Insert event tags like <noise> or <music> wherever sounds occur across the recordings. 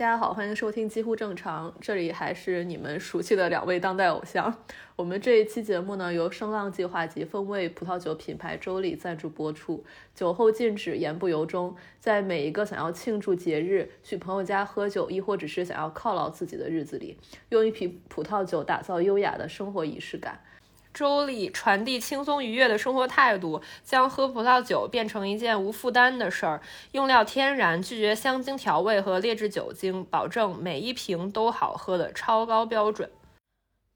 大家好，欢迎收听几乎正常，这里还是你们熟悉的两位当代偶像。我们这一期节目呢，由声浪计划及风味葡萄酒品牌周礼赞助播出。酒后禁止，言不由衷。在每一个想要庆祝节日、去朋友家喝酒，亦或只是想要犒劳自己的日子里，用一瓶葡萄酒打造优雅的生活仪式感。周里传递轻松愉悦的生活态度，将喝葡萄酒变成一件无负担的事儿。用料天然，拒绝香精调味和劣质酒精，保证每一瓶都好喝的超高标准。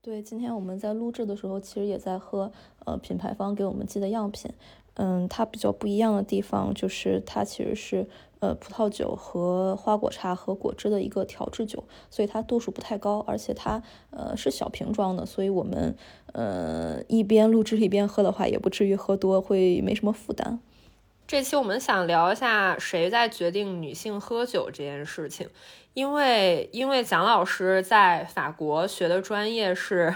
对，今天我们在录制的时候，其实也在喝，呃，品牌方给我们寄的样品。嗯，它比较不一样的地方就是它其实是。呃，葡萄酒和花果茶和果汁的一个调制酒，所以它度数不太高，而且它呃是小瓶装的，所以我们呃一边录制一边喝的话，也不至于喝多，会没什么负担。这期我们想聊一下谁在决定女性喝酒这件事情，因为因为蒋老师在法国学的专业是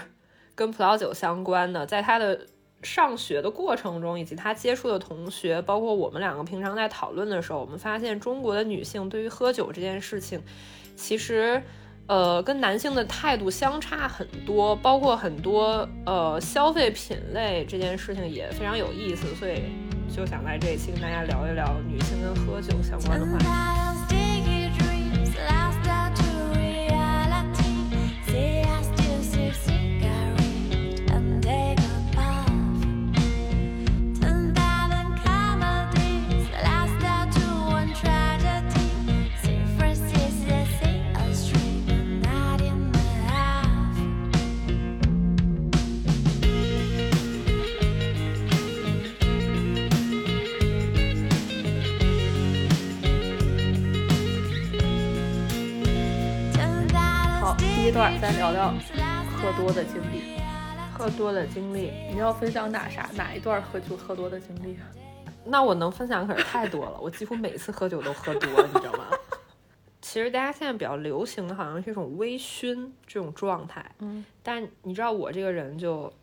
跟葡萄酒相关的，在他的。上学的过程中，以及他接触的同学，包括我们两个平常在讨论的时候，我们发现中国的女性对于喝酒这件事情，其实，呃，跟男性的态度相差很多，包括很多呃消费品类这件事情也非常有意思，所以就想在这一期跟大家聊一聊女性跟喝酒相关的话题。一段再聊聊喝多的经历，喝多的经历，你要分享哪啥哪一段喝酒喝多的经历？那我能分享可是太多了，<laughs> 我几乎每次喝酒都喝多，你知道吗？<laughs> 其实大家现在比较流行的好像是一种微醺这种状态，嗯，但你知道我这个人就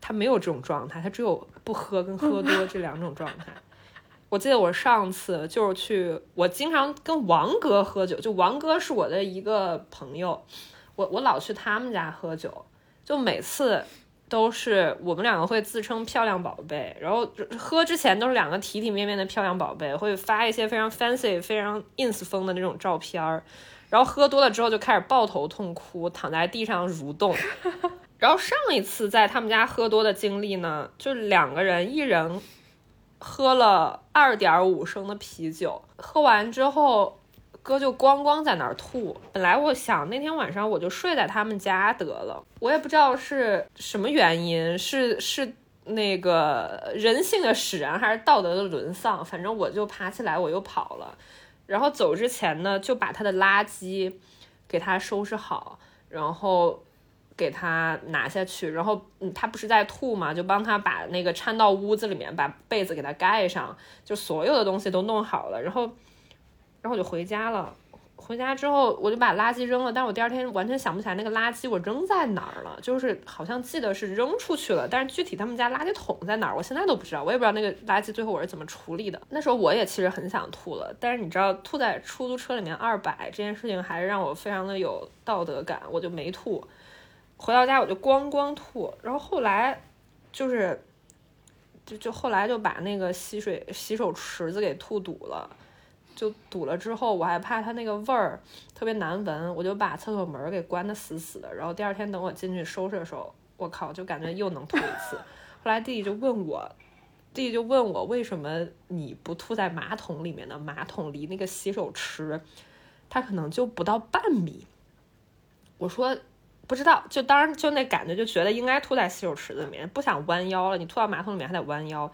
他没有这种状态，他只有不喝跟喝多这两种状态。我记得我上次就是去，我经常跟王哥喝酒，就王哥是我的一个朋友。我我老去他们家喝酒，就每次都是我们两个会自称漂亮宝贝，然后喝之前都是两个体体面面的漂亮宝贝，会发一些非常 fancy、非常 ins 风的那种照片儿，然后喝多了之后就开始抱头痛哭，躺在地上蠕动。<laughs> 然后上一次在他们家喝多的经历呢，就两个人一人喝了二点五升的啤酒，喝完之后。哥就咣咣在那儿吐。本来我想那天晚上我就睡在他们家得了，我也不知道是什么原因，是是那个人性的使然还是道德的沦丧，反正我就爬起来我又跑了。然后走之前呢，就把他的垃圾给他收拾好，然后给他拿下去。然后嗯，他不是在吐嘛，就帮他把那个搀到屋子里面，把被子给他盖上，就所有的东西都弄好了，然后。然后我就回家了，回家之后我就把垃圾扔了，但我第二天完全想不起来那个垃圾我扔在哪儿了，就是好像记得是扔出去了，但是具体他们家垃圾桶在哪儿，我现在都不知道，我也不知道那个垃圾最后我是怎么处理的。那时候我也其实很想吐了，但是你知道吐在出租车里面二百这件事情还是让我非常的有道德感，我就没吐。回到家我就咣咣吐，然后后来就是就就后来就把那个洗水洗手池子给吐堵了。就堵了之后，我还怕它那个味儿特别难闻，我就把厕所门给关得死死的。然后第二天等我进去收拾的时候，我靠，就感觉又能吐一次。<laughs> 后来弟弟就问我，弟弟就问我为什么你不吐在马桶里面呢？马桶离那个洗手池，它可能就不到半米。我说不知道，就当然就那感觉就觉得应该吐在洗手池子里面，不想弯腰了。你吐到马桶里面还得弯腰。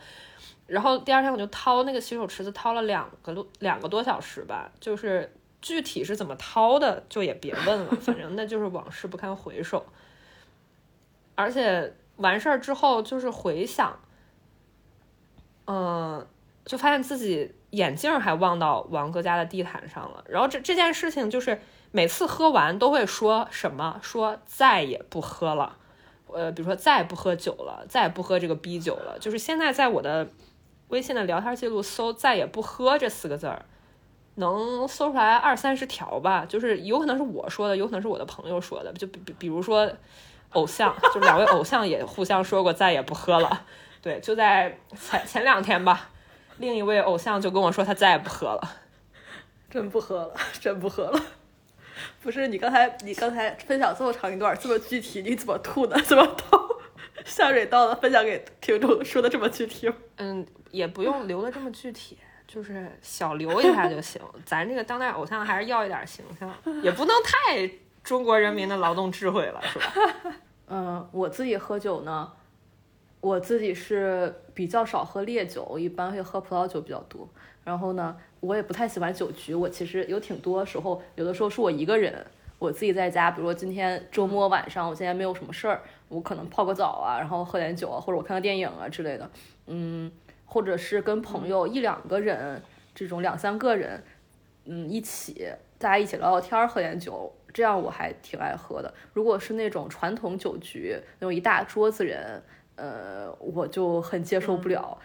然后第二天我就掏那个洗手池子，掏了两个多两个多小时吧，就是具体是怎么掏的就也别问了，反正那就是往事不堪回首。而且完事儿之后就是回想，嗯，就发现自己眼镜还忘到王哥家的地毯上了。然后这这件事情就是每次喝完都会说什么，说再也不喝了，呃，比如说再也不喝酒了，再也不喝这个逼酒了。就是现在在我的。微信的聊天记录搜“再也不喝”这四个字儿，能搜出来二三十条吧，就是有可能是我说的，有可能是我的朋友说的，就比比比如说偶像，就两位偶像也互相说过再也不喝了。对，就在前前两天吧，另一位偶像就跟我说他再也不喝了，真不喝了，真不喝了。不是你刚才你刚才分享这么长一段这么具体，你怎么吐的？怎么倒 <laughs> 下水道的？分享给听众说的这么具体？嗯，也不用留的这么具体，就是小留一下就行。咱这个当代偶像还是要一点形象，也不能太中国人民的劳动智慧了，是吧？嗯，<laughs> 我自己喝酒呢，我自己是比较少喝烈酒，一般会喝葡萄酒比较多。然后呢，我也不太喜欢酒局。我其实有挺多时候，有的时候是我一个人，我自己在家，比如说今天周末晚上，我现在没有什么事儿，我可能泡个澡啊，然后喝点酒啊，或者我看个电影啊之类的。嗯，或者是跟朋友一两个人，这种两三个人，嗯，一起大家一起聊聊天，喝点酒，这样我还挺爱喝的。如果是那种传统酒局，那种一大桌子人，呃，我就很接受不了。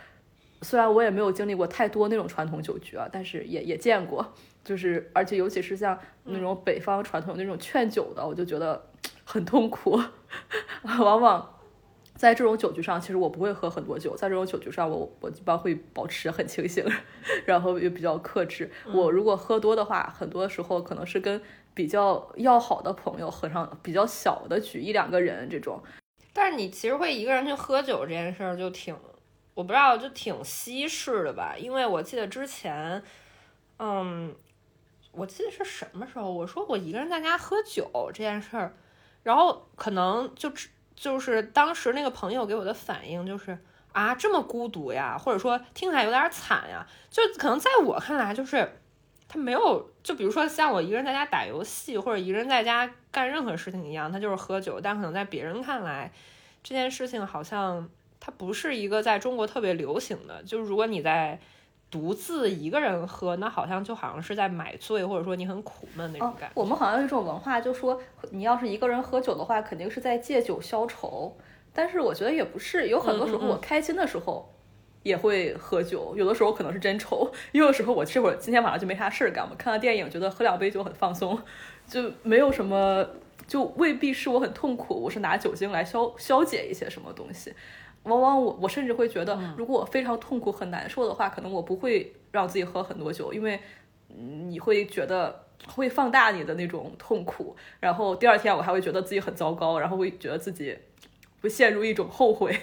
虽然我也没有经历过太多那种传统酒局啊，但是也也见过，就是而且尤其是像那种北方传统那种劝酒的，我就觉得很痛苦。<laughs> 往往在这种酒局上，其实我不会喝很多酒，在这种酒局上，我我一般会保持很清醒，<laughs> 然后也比较克制。我如果喝多的话，很多时候可能是跟比较要好的朋友喝上比较小的局，一两个人这种。但是你其实会一个人去喝酒这件事儿就挺。我不知道，就挺稀释的吧，因为我记得之前，嗯，我记得是什么时候，我说我一个人在家喝酒这件事儿，然后可能就就是当时那个朋友给我的反应就是啊，这么孤独呀，或者说听起来有点惨呀，就可能在我看来就是他没有，就比如说像我一个人在家打游戏或者一个人在家干任何事情一样，他就是喝酒，但可能在别人看来这件事情好像。它不是一个在中国特别流行的，就是如果你在独自一个人喝，那好像就好像是在买醉，或者说你很苦闷那种感觉。我们好像有一种文化，就说你要是一个人喝酒的话，肯定是在借酒消愁。但是我觉得也不是，有很多时候我开心的时候也会喝酒，有的时候可能是真愁，有的时候我这会儿今天晚上就没啥事儿干，我看到电影觉得喝两杯酒很放松，就没有什么，就未必是我很痛苦，我是拿酒精来消消解一些什么东西。往往我我甚至会觉得，如果我非常痛苦很难受的话，可能我不会让自己喝很多酒，因为你会觉得会放大你的那种痛苦，然后第二天我还会觉得自己很糟糕，然后会觉得自己会陷入一种后悔，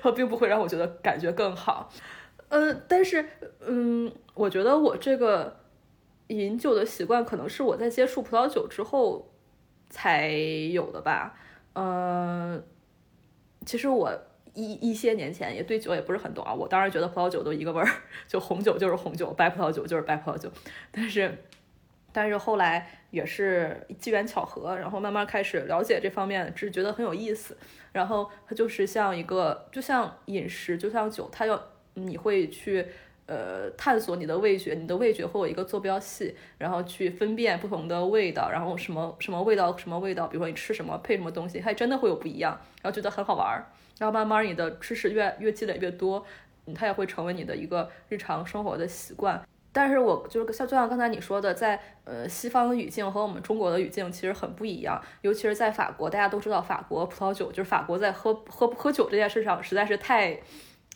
和并不会让我觉得感觉更好。呃，<laughs> 但是嗯，我觉得我这个饮酒的习惯可能是我在接触葡萄酒之后才有的吧。呃，其实我。一一些年前也对酒也不是很懂啊，我当然觉得葡萄酒都一个味儿，就红酒就是红酒，白葡萄酒就是白葡萄酒。但是，但是后来也是机缘巧合，然后慢慢开始了解这方面，只是觉得很有意思。然后它就是像一个，就像饮食，就像酒，它要你会去呃探索你的味觉，你的味觉会有一个坐标系，然后去分辨不同的味道，然后什么什么味道什么味道，比如说你吃什么配什么东西，还真的会有不一样，然后觉得很好玩儿。然后慢慢你的知识越越积累越多，它也会成为你的一个日常生活的习惯。但是我就是像就像刚才你说的，在呃西方的语境和我们中国的语境其实很不一样，尤其是在法国，大家都知道法国葡萄酒就是法国在喝喝喝酒这件事上实在是太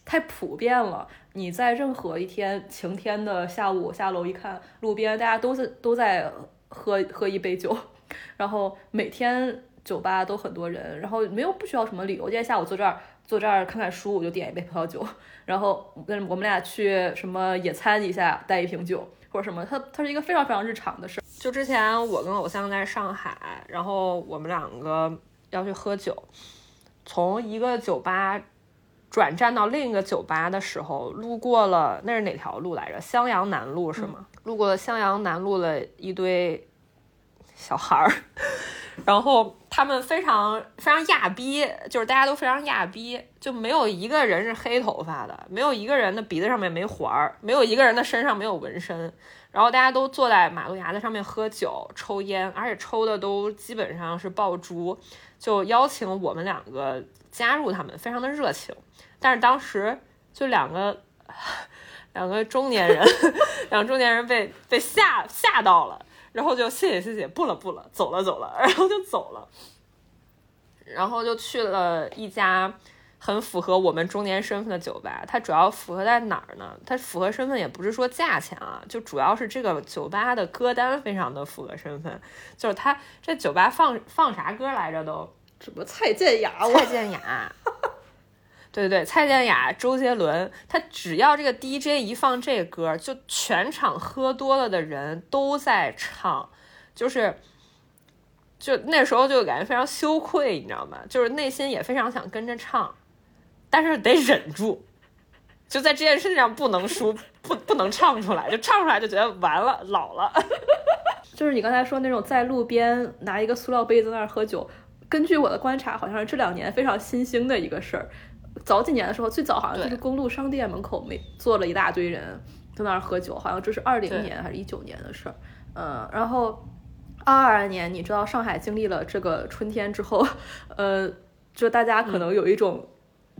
太普遍了。你在任何一天晴天的下午下楼一看，路边大家都是都在喝喝一杯酒，然后每天。酒吧都很多人，然后没有不需要什么理由。今天下午坐这儿坐这儿看看书，我就点一杯葡萄酒，然后跟我们俩去什么野餐一下，带一瓶酒或者什么。它它是一个非常非常日常的事。就之前我跟偶像在上海，然后我们两个要去喝酒，从一个酒吧转站到另一个酒吧的时候，路过了那是哪条路来着？襄阳南路是吗？路过了襄阳南路的一堆小孩儿。然后他们非常非常亚逼，就是大家都非常亚逼，就没有一个人是黑头发的，没有一个人的鼻子上面没环儿，没有一个人的身上没有纹身。然后大家都坐在马路牙子上面喝酒抽烟，而且抽的都基本上是爆珠，就邀请我们两个加入他们，非常的热情。但是当时就两个 <laughs> 两个中年人，<laughs> 两个中年人被被吓吓到了，然后就谢谢谢谢，不了不了，走了走了，然后就走了，然后就去了一家很符合我们中年身份的酒吧。它主要符合在哪儿呢？它符合身份也不是说价钱啊，就主要是这个酒吧的歌单非常的符合身份，就是它这酒吧放放啥歌来着都。什么蔡健雅？蔡健雅，对对，蔡健雅、周杰伦，他只要这个 DJ 一放这歌，就全场喝多了的人都在唱，就是就那时候就感觉非常羞愧，你知道吗？就是内心也非常想跟着唱，但是得忍住，就在这件事情上不能输，不不能唱出来，就唱出来就觉得完了，老了。<laughs> 就是你刚才说那种在路边拿一个塑料杯子在那儿喝酒。根据我的观察，好像是这两年非常新兴的一个事儿。早几年的时候，最早好像就是公路商店门口没坐了一大堆人在那儿喝酒，好像这是二零年还是一九年的事儿。嗯，然后二二年，你知道上海经历了这个春天之后，呃，就大家可能有一种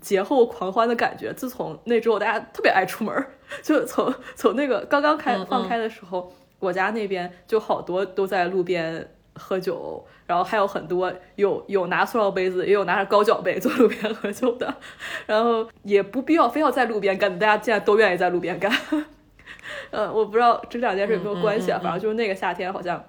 节后狂欢的感觉。自从那之后，大家特别爱出门，就从从那个刚刚开放开的时候，我家那边就好多都在路边。喝酒，然后还有很多有有拿塑料杯子，也有拿着高脚杯坐路边喝酒的，然后也不必要非要在路边干，大家现在都愿意在路边干。嗯，<laughs> 我不知道这两件事有没有关系啊，反正就是那个夏天，好像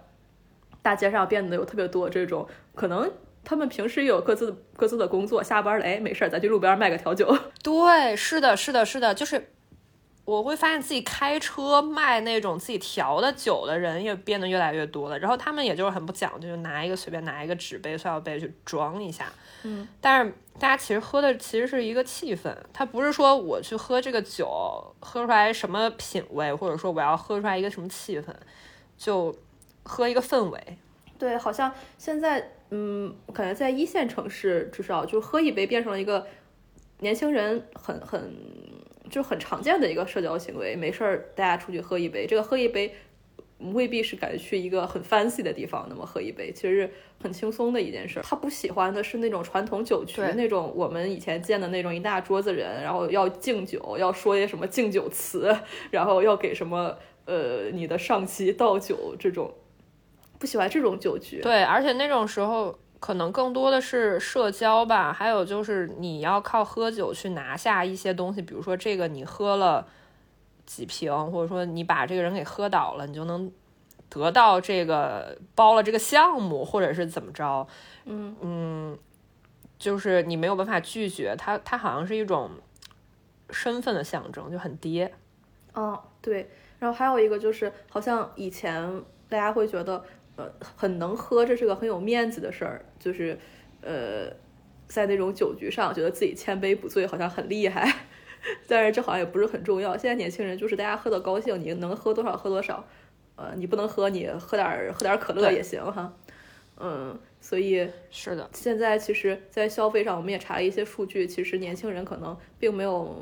大街上变得有特别多这种，可能他们平时也有各自各自的工作，下班了哎没事儿，咱去路边卖个调酒。<laughs> 对，是的，是的，是的，就是。我会发现自己开车卖那种自己调的酒的人也变得越来越多了，然后他们也就是很不讲究，就拿一个随便拿一个纸杯、塑料杯去装一下。嗯，但是大家其实喝的其实是一个气氛，它不是说我去喝这个酒喝出来什么品味，或者说我要喝出来一个什么气氛，就喝一个氛围。对，好像现在嗯，感觉在一线城市至少就喝一杯变成了一个年轻人很很。就很常见的一个社交行为，没事儿大家出去喝一杯，这个喝一杯未必是赶去一个很 fancy 的地方，那么喝一杯其实很轻松的一件事。他不喜欢的是那种传统酒局，那种我们以前见的那种一大桌子人，然后要敬酒，要说些什么敬酒词，然后要给什么呃你的上级倒酒这种，不喜欢这种酒局。对，而且那种时候。可能更多的是社交吧，还有就是你要靠喝酒去拿下一些东西，比如说这个你喝了几瓶，或者说你把这个人给喝倒了，你就能得到这个包了这个项目，或者是怎么着？嗯嗯，就是你没有办法拒绝它，它好像是一种身份的象征，就很爹。哦，对，然后还有一个就是，好像以前大家会觉得。呃，很能喝，这是个很有面子的事儿，就是，呃，在那种酒局上，觉得自己千杯不醉，好像很厉害。<laughs> 但是这好像也不是很重要。现在年轻人就是大家喝的高兴，你能喝多少喝多少，呃，你不能喝，你喝点喝点可乐也行哈。嗯，所以是的。现在其实，在消费上，我们也查了一些数据，其实年轻人可能并没有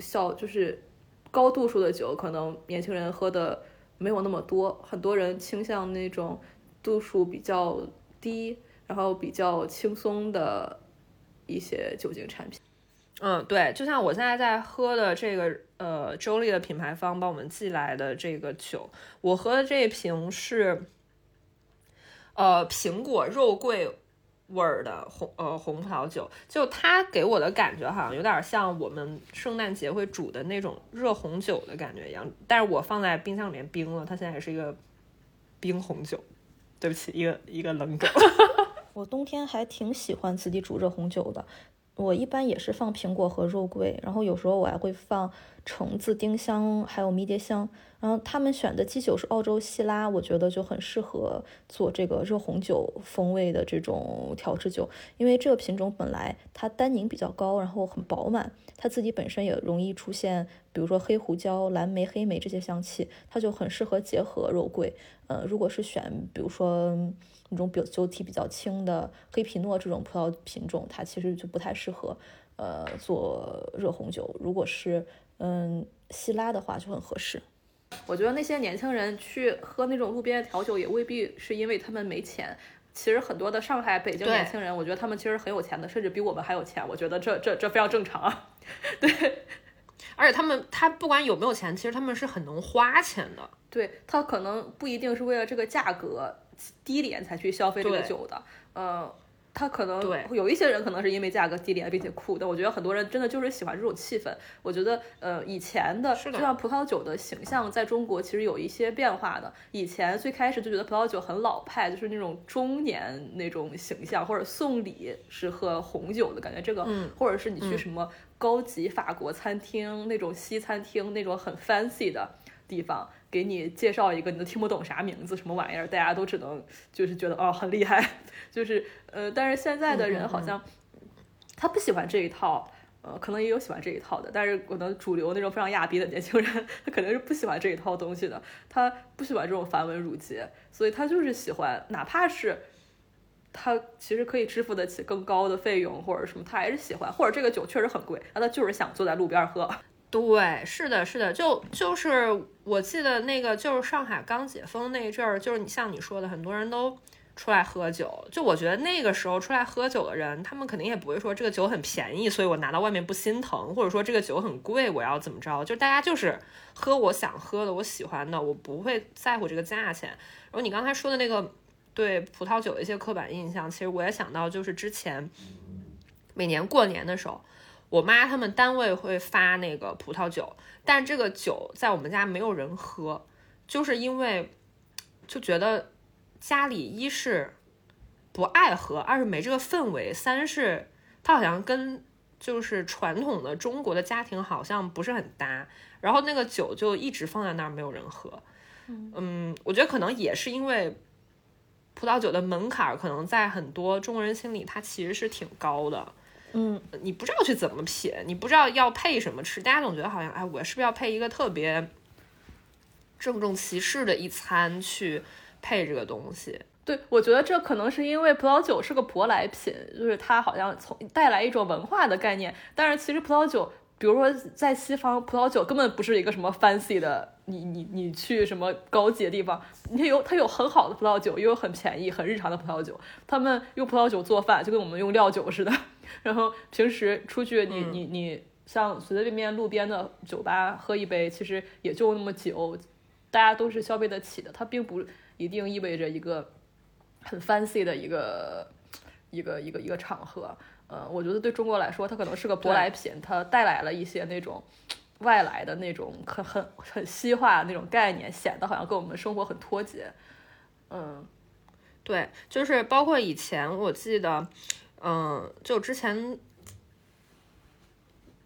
消，就是高度数的酒，可能年轻人喝的没有那么多，很多人倾向那种。度数比较低，然后比较轻松的一些酒精产品。嗯，对，就像我现在在喝的这个，呃，周丽的品牌方帮我们寄来的这个酒，我喝的这一瓶是，呃，苹果肉桂味儿的红，呃，红葡萄酒。就它给我的感觉好像有点像我们圣诞节会煮的那种热红酒的感觉一样，但是我放在冰箱里面冰了，它现在还是一个冰红酒。对不起，一个一个冷梗。<laughs> 我冬天还挺喜欢自己煮热红酒的。我一般也是放苹果和肉桂，然后有时候我还会放橙子、丁香，还有迷迭香。然后他们选的基酒是澳洲西拉，我觉得就很适合做这个热红酒风味的这种调制酒，因为这个品种本来它单宁比较高，然后很饱满，它自己本身也容易出现，比如说黑胡椒、蓝莓、黑莓这些香气，它就很适合结合肉桂。呃，如果是选比如说那种酒酒体比较轻的黑皮诺这种葡萄品种，它其实就不太适合呃做热红酒。如果是嗯希拉的话，就很合适。我觉得那些年轻人去喝那种路边的调酒，也未必是因为他们没钱。其实很多的上海、北京年轻人，我觉得他们其实很有钱的，甚至比我们还有钱。我觉得这这这非常正常啊。<laughs> 对，而且他们他不管有没有钱，其实他们是很能花钱的。对他可能不一定是为了这个价格低廉才去消费这个酒的，呃，他可能对。有一些人可能是因为价格低廉并且酷，但我觉得很多人真的就是喜欢这种气氛。我觉得呃以前的是的。就像葡萄酒的形象在中国其实有一些变化的。以前最开始就觉得葡萄酒很老派，就是那种中年那种形象，或者送礼是喝红酒的感觉，这个、嗯。或者是你去嗯。什么高级法国餐厅那种西餐厅那种很 fancy 的地方，给你介绍一个你都听不懂啥名字什么玩意儿，大家都只能就是觉得哦很厉害，<laughs> 就是呃，但是现在的人好像他不喜欢这一套。呃，可能也有喜欢这一套的，但是可能主流那种非常亚逼的年轻人，他肯定是不喜欢这一套东西的，他不喜欢这种繁文缛节，所以他就是喜欢，哪怕是他其实可以支付得起更高的费用或者什么，他还是喜欢，或者这个酒确实很贵，那他就是想坐在路边喝。对，是的，是的，就就是我记得那个就是上海刚解封那一阵儿，就是你像你说的，很多人都出来喝酒。就我觉得那个时候出来喝酒的人，他们肯定也不会说这个酒很便宜，所以我拿到外面不心疼，或者说这个酒很贵，我要怎么着？就大家就是喝我想喝的，我喜欢的，我不会在乎这个价钱。然后你刚才说的那个对葡萄酒的一些刻板印象，其实我也想到，就是之前每年过年的时候。我妈他们单位会发那个葡萄酒，但这个酒在我们家没有人喝，就是因为就觉得家里一是不爱喝，二是没这个氛围，三是它好像跟就是传统的中国的家庭好像不是很搭，然后那个酒就一直放在那儿没有人喝。嗯，我觉得可能也是因为葡萄酒的门槛可能在很多中国人心里它其实是挺高的。嗯，你不知道去怎么品，你不知道要配什么吃，大家总觉得好像，哎，我是不是要配一个特别郑重其事的一餐去配这个东西？对，我觉得这可能是因为葡萄酒是个舶来品，就是它好像从带来一种文化的概念。但是其实葡萄酒，比如说在西方，葡萄酒根本不是一个什么 fancy 的，你你你去什么高级的地方，你有它有很好的葡萄酒，也有很便宜、很日常的葡萄酒。他们用葡萄酒做饭，就跟我们用料酒似的。然后平时出去你，你你你像随随便便路边的酒吧喝一杯，其实也就那么酒，大家都是消费得起的，它并不一定意味着一个很 fancy 的一个一个一个一个场合。呃，我觉得对中国来说，它可能是个舶来品，它带来了一些那种外来的那种很很很西化的那种概念，显得好像跟我们生活很脱节。嗯，对，就是包括以前我记得，嗯，就之前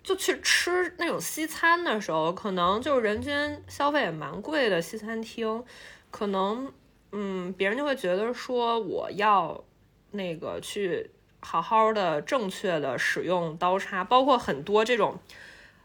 就去吃那种西餐的时候，可能就是人均消费也蛮贵的西餐厅，可能嗯，别人就会觉得说我要那个去好好的、正确的使用刀叉，包括很多这种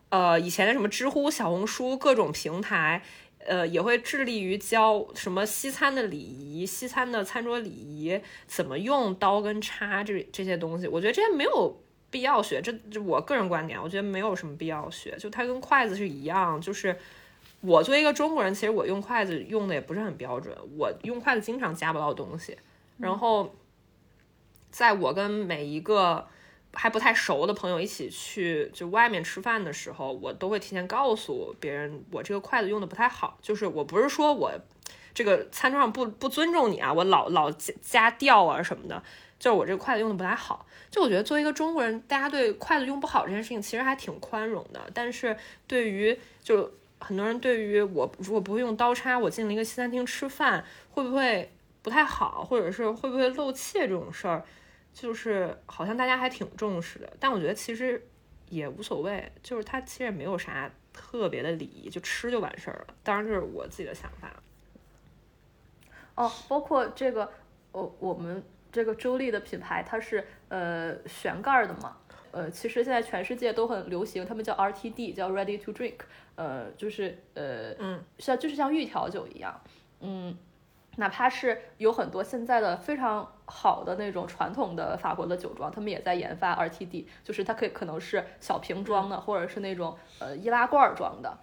呃以前的什么知乎、小红书各种平台。呃，也会致力于教什么西餐的礼仪、西餐的餐桌礼仪，怎么用刀跟叉这这些东西。我觉得这些没有必要学，这这我个人观点，我觉得没有什么必要学。就它跟筷子是一样，就是我作为一个中国人，其实我用筷子用的也不是很标准，我用筷子经常夹不到东西。然后，在我跟每一个还不太熟的朋友一起去就外面吃饭的时候，我都会提前告诉别人，我这个筷子用的不太好。就是我不是说我这个餐桌上不不尊重你啊，我老老加加调啊什么的，就是我这个筷子用的不太好。就我觉得作为一个中国人，大家对筷子用不好这件事情其实还挺宽容的，但是对于就很多人对于我如果不会用刀叉，我进了一个西餐厅吃饭会不会不太好，或者是会不会露怯这种事儿。就是好像大家还挺重视的，但我觉得其实也无所谓，就是它其实也没有啥特别的礼仪，就吃就完事儿了。当然这是我自己的想法。哦，包括这个，我我们这个周丽的品牌，它是呃旋盖儿的嘛，呃，其实现在全世界都很流行，他们叫 RTD，叫 Ready to Drink，呃，就是呃，嗯，像就是像预调酒一样，嗯。哪怕是有很多现在的非常好的那种传统的法国的酒庄，他们也在研发 RTD，就是它可以可能是小瓶装的，或者是那种呃易拉罐装的，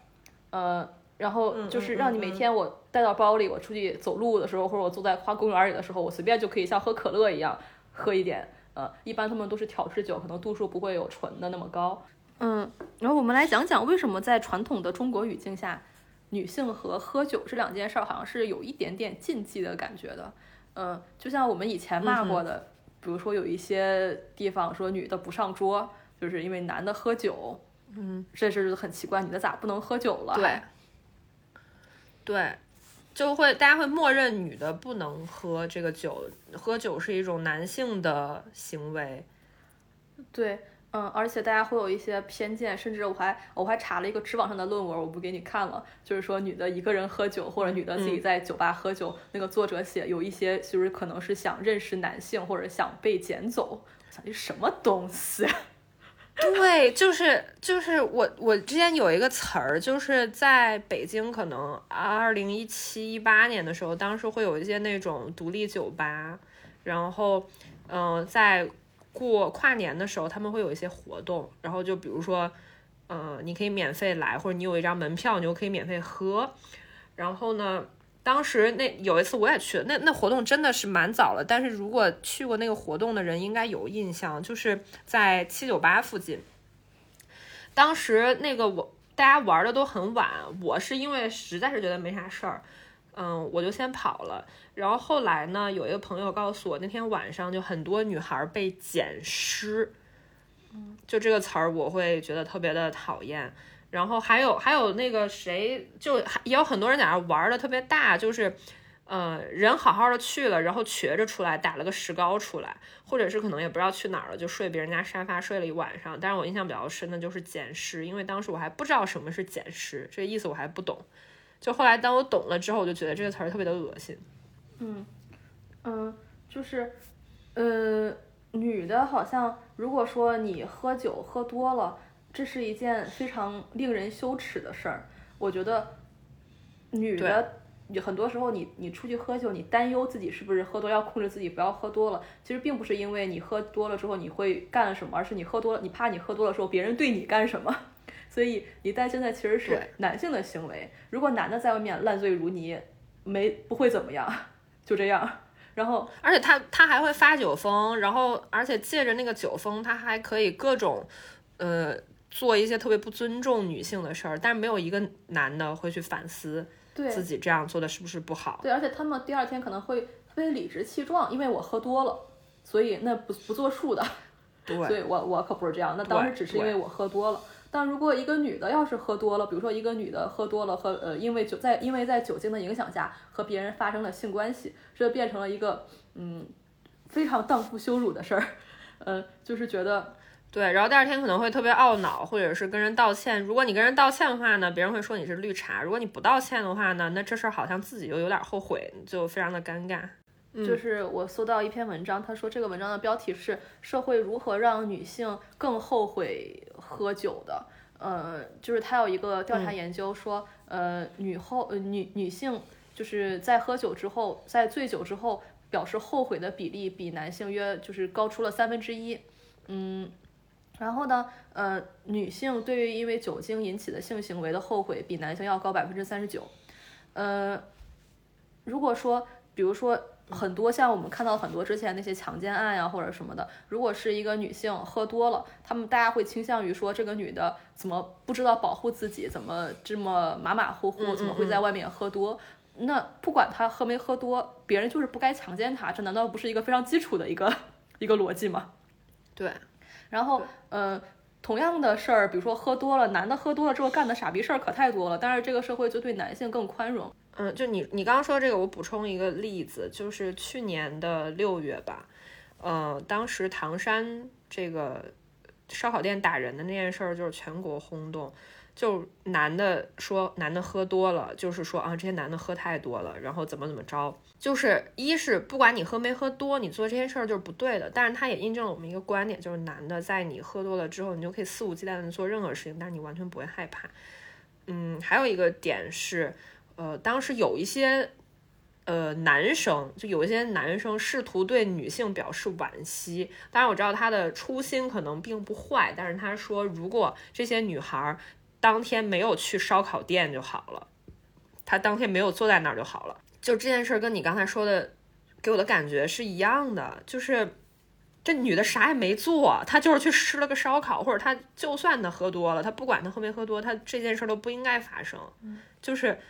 呃，然后就是让你每天我带到包里，我出去走路的时候，或者我坐在花公园里的时候，我随便就可以像喝可乐一样喝一点。呃，一般他们都是调制酒，可能度数不会有纯的那么高。嗯，然后我们来讲讲为什么在传统的中国语境下，女性和喝酒这两件事儿好像是有一点点禁忌的感觉的。嗯，就像我们以前骂过的，比如说有一些地方说女的不上桌，就是因为男的喝酒。嗯，这是很奇怪，女的咋不能喝酒了？对，对，就会大家会默认女的不能喝这个酒，喝酒是一种男性的行为。对，嗯，而且大家会有一些偏见，甚至我还我还查了一个知网上的论文，我不给你看了，就是说女的一个人喝酒，或者女的自己在酒吧喝酒，那个作者写有一些就是可能是想认识男性，或者想被捡走，想这什么东西？<laughs> 对，就是就是我我之前有一个词儿，就是在北京，可能二零一七一八年的时候，当时会有一些那种独立酒吧，然后嗯，在过跨年的时候，他们会有一些活动，然后就比如说，嗯，你可以免费来，或者你有一张门票，你就可以免费喝，然后呢。当时那有一次我也去，那那活动真的是蛮早了。但是如果去过那个活动的人应该有印象，就是在七九八附近。当时那个我大家玩的都很晚，我是因为实在是觉得没啥事儿，嗯，我就先跑了。然后后来呢，有一个朋友告诉我，那天晚上就很多女孩被捡尸，嗯，就这个词儿我会觉得特别的讨厌。然后还有还有那个谁，就也有很多人在那玩的特别大，就是，呃，人好好的去了，然后瘸着出来打了个石膏出来，或者是可能也不知道去哪儿了，就睡别人家沙发睡了一晚上。但是我印象比较深的就是捡尸，因为当时我还不知道什么是捡尸，这个意思我还不懂。就后来当我懂了之后，我就觉得这个词儿特别的恶心。嗯嗯，就是，呃，女的好像如果说你喝酒喝多了。这是一件非常令人羞耻的事儿。我觉得，女的，你很多时候你你出去喝酒，你担忧自己是不是喝多，要控制自己不要喝多了。其实并不是因为你喝多了之后你会干了什么，而是你喝多了，你怕你喝多了之后别人对你干什么。所以你担心的其实是男性的行为。如果男的在外面烂醉如泥，没不会怎么样，<laughs> 就这样。然后，而且他他还会发酒疯，然后而且借着那个酒疯，他还可以各种，呃。做一些特别不尊重女性的事儿，但是没有一个男的会去反思自己这样做的是不是不好。对，而且他们第二天可能会特别理直气壮，因为我喝多了，所以那不不作数的。对，所以我我可不是这样，那当时只是因为我喝多了。但如果一个女的要是喝多了，比如说一个女的喝多了和呃，因为酒在因为在酒精的影响下和别人发生了性关系，这变成了一个嗯非常荡妇羞辱的事儿，呃，就是觉得。对，然后第二天可能会特别懊恼，或者是跟人道歉。如果你跟人道歉的话呢，别人会说你是绿茶；如果你不道歉的话呢，那这事儿好像自己又有点后悔，就非常的尴尬。就是我搜到一篇文章，他说这个文章的标题是《社会如何让女性更后悔喝酒的》。呃，就是他有一个调查研究说，呃，女后呃女女性就是在喝酒之后，在醉酒之后表示后悔的比例比男性约就是高出了三分之一。嗯。然后呢，呃，女性对于因为酒精引起的性行为的后悔比男性要高百分之三十九。呃，如果说，比如说很多像我们看到很多之前那些强奸案呀或者什么的，如果是一个女性喝多了，他们大家会倾向于说这个女的怎么不知道保护自己，怎么这么马马虎虎，怎么会在外面喝多？那不管她喝没喝多，别人就是不该强奸她，这难道不是一个非常基础的一个 <laughs> 一个逻辑吗？对。然后，呃，同样的事儿，比如说喝多了，男的喝多了之后干的傻逼事儿可太多了，但是这个社会就对男性更宽容。嗯，就你你刚刚说这个，我补充一个例子，就是去年的六月吧，呃，当时唐山这个烧烤店打人的那件事儿，就是全国轰动。就男的说男的喝多了，就是说啊这些男的喝太多了，然后怎么怎么着，就是一是不管你喝没喝多，你做这些事儿就是不对的。但是他也印证了我们一个观点，就是男的在你喝多了之后，你就可以肆无忌惮的做任何事情，但是你完全不会害怕。嗯，还有一个点是，呃，当时有一些呃男生，就有一些男生试图对女性表示惋惜。当然我知道他的初心可能并不坏，但是他说如果这些女孩儿。当天没有去烧烤店就好了，他当天没有坐在那儿就好了。就这件事跟你刚才说的，给我的感觉是一样的。就是这女的啥也没做，她就是去吃了个烧烤，或者她就算她喝多了，她不管她喝没喝多，她这件事都不应该发生。就是，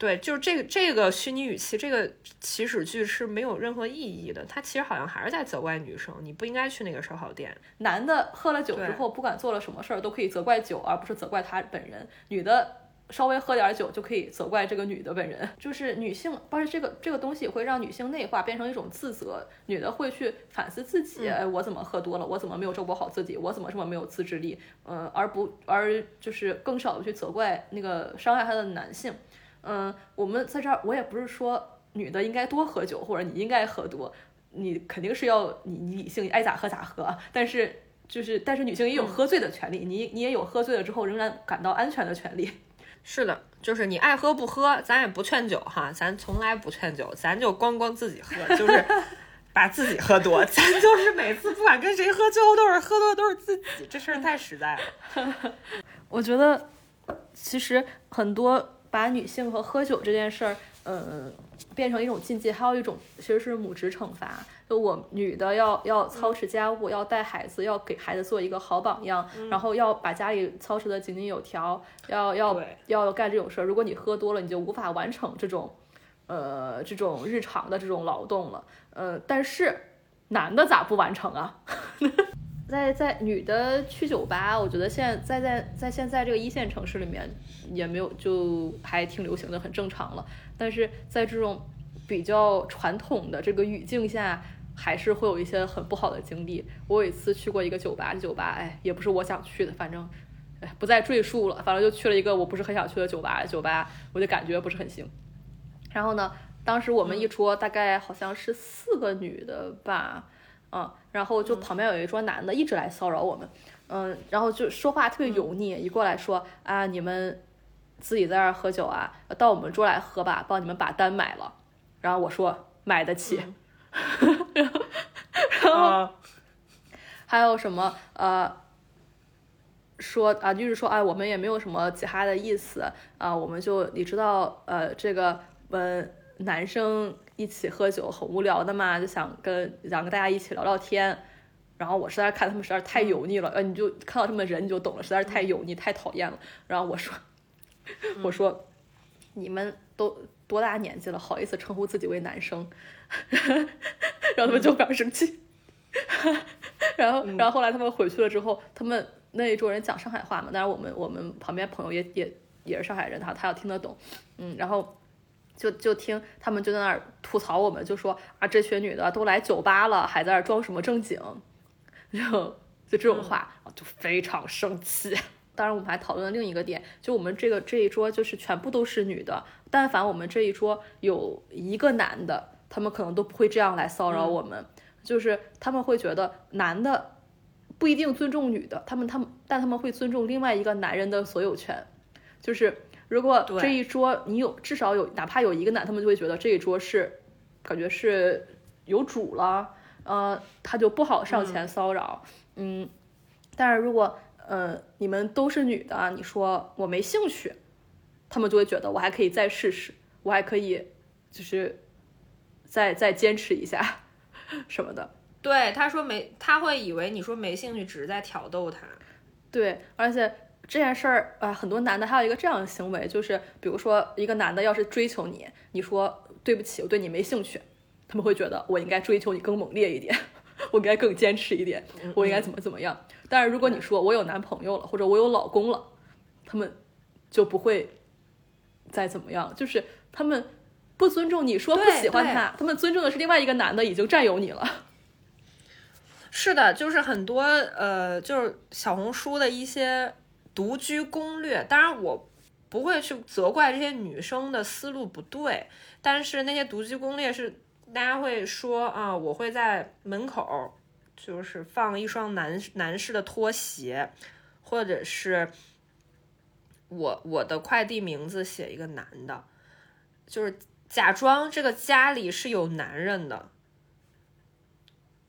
对，就是这个这个虚拟语气，这个起始句是没有任何意义的。他其实好像还是在责怪女生，你不应该去那个烧烤店。男的喝了酒之后，不管做了什么事儿，都可以责怪酒，而不是责怪他本人。女的稍微喝点儿酒就可以责怪这个女的本人，就是女性，而且这个这个东西会让女性内化，变成一种自责。女的会去反思自己，哎，我怎么喝多了？我怎么没有照顾好自己？我怎么这么没有自制力？嗯、而不而就是更少的去责怪那个伤害她的男性。嗯，我们在这儿，我也不是说女的应该多喝酒，或者你应该喝多，你肯定是要你你理性，爱咋喝咋喝。但是就是，但是女性也有喝醉的权利，你你也有喝醉了之后仍然感到安全的权利。是的，就是你爱喝不喝，咱也不劝酒哈，咱从来不劝酒，咱就光光自己喝，就是 <laughs> 把自己喝多，<laughs> 咱就是每次不管跟谁喝，最后都是喝多都是自己，这事儿太实在了。<laughs> 我觉得其实很多把女性和喝酒这件事儿，嗯，变成一种禁忌，还有一种其实是母职惩罚。就我女的要要操持家务，要带孩子，要给孩子做一个好榜样，然后要把家里操持的井井有条，要要要干这种事儿。如果你喝多了，你就无法完成这种，呃，这种日常的这种劳动了。呃，但是男的咋不完成啊？<laughs> 在在女的去酒吧，我觉得现在在在在现在这个一线城市里面也没有，就还挺流行的，很正常了。但是在这种比较传统的这个语境下，还是会有一些很不好的经历。我有一次去过一个酒吧，这酒吧哎也不是我想去的，反正哎不再赘述了，反正就去了一个我不是很想去的酒吧，酒吧我就感觉不是很行。然后呢，当时我们一桌大概好像是四个女的吧，嗯，然后就旁边有一桌男的一直来骚扰我们，嗯，然后就说话特别油腻，一过来说啊，你们自己在这儿喝酒啊，到我们桌来喝吧，帮你们把单买了。然后我说买得起，<laughs> 然后 <laughs> 然后啊，还有什么呃，说啊，就是说哎，我们也没有什么其他的意思啊，我们就你知道呃，这个呃男生一起喝酒很无聊的嘛，就想跟想跟大家一起聊聊天。然后我实在是看他们实在是太油腻了，呃，你就看到他们人你就懂了，实在是太油腻太讨厌了。然后我说，我说你们都多大年纪了，好意思称呼自己为男生？<laughs> 然后他们就非常生气。<laughs> 然后，然后后来他们回去了之后，他们那一桌人讲上海话嘛，当然我们我们旁边朋友也也也是上海人，他他要听得懂，嗯，然后就就听他们就在那儿吐槽我们，就说啊这群女的都来酒吧了，还在那儿装什么正经，<laughs> 然后就这种话，就非常生气。当然，我们还讨论了另一个点，就我们这个这一桌就是全部都是女的，但凡我们这一桌有一个男的，他们可能都不会这样来骚扰我们，就是他们会觉得男的不一定尊重女的，他们他们但他们会尊重另外一个男人的所有权，就是如果这一桌你有至少有哪怕有一个男，他们就会觉得这一桌是感觉是有主了，呃，他就不好上前骚扰，嗯但是如果呃你们都是女的，你说我没兴趣，他们就会觉得我还可以再试试，我还可以就是再再坚持一下 <laughs> 什么的。对，他说没，他会以为你说没兴趣，只是在挑逗他。对，而且这件事儿啊，很多男的还有一个这样的行为，就是比如说一个男的要是追求你，你说对不起，我对你没兴趣，他们会觉得我应该追求你更猛烈一点，<laughs> 我应该更坚持一点，我应该怎么怎么样。但是如果你说我有男朋友了，或者我有老公了，他们就不会再怎么样，就是他们不尊重你说不喜欢他，他们尊重的是另外一个男的已经占有你了。是的，就是很多呃，就是小红书的一些独居攻略。当然，我不会去责怪这些女生的思路不对，但是那些独居攻略是大家会说啊，我会在门口就是放一双男男士的拖鞋，或者是我我的快递名字写一个男的，就是假装这个家里是有男人的，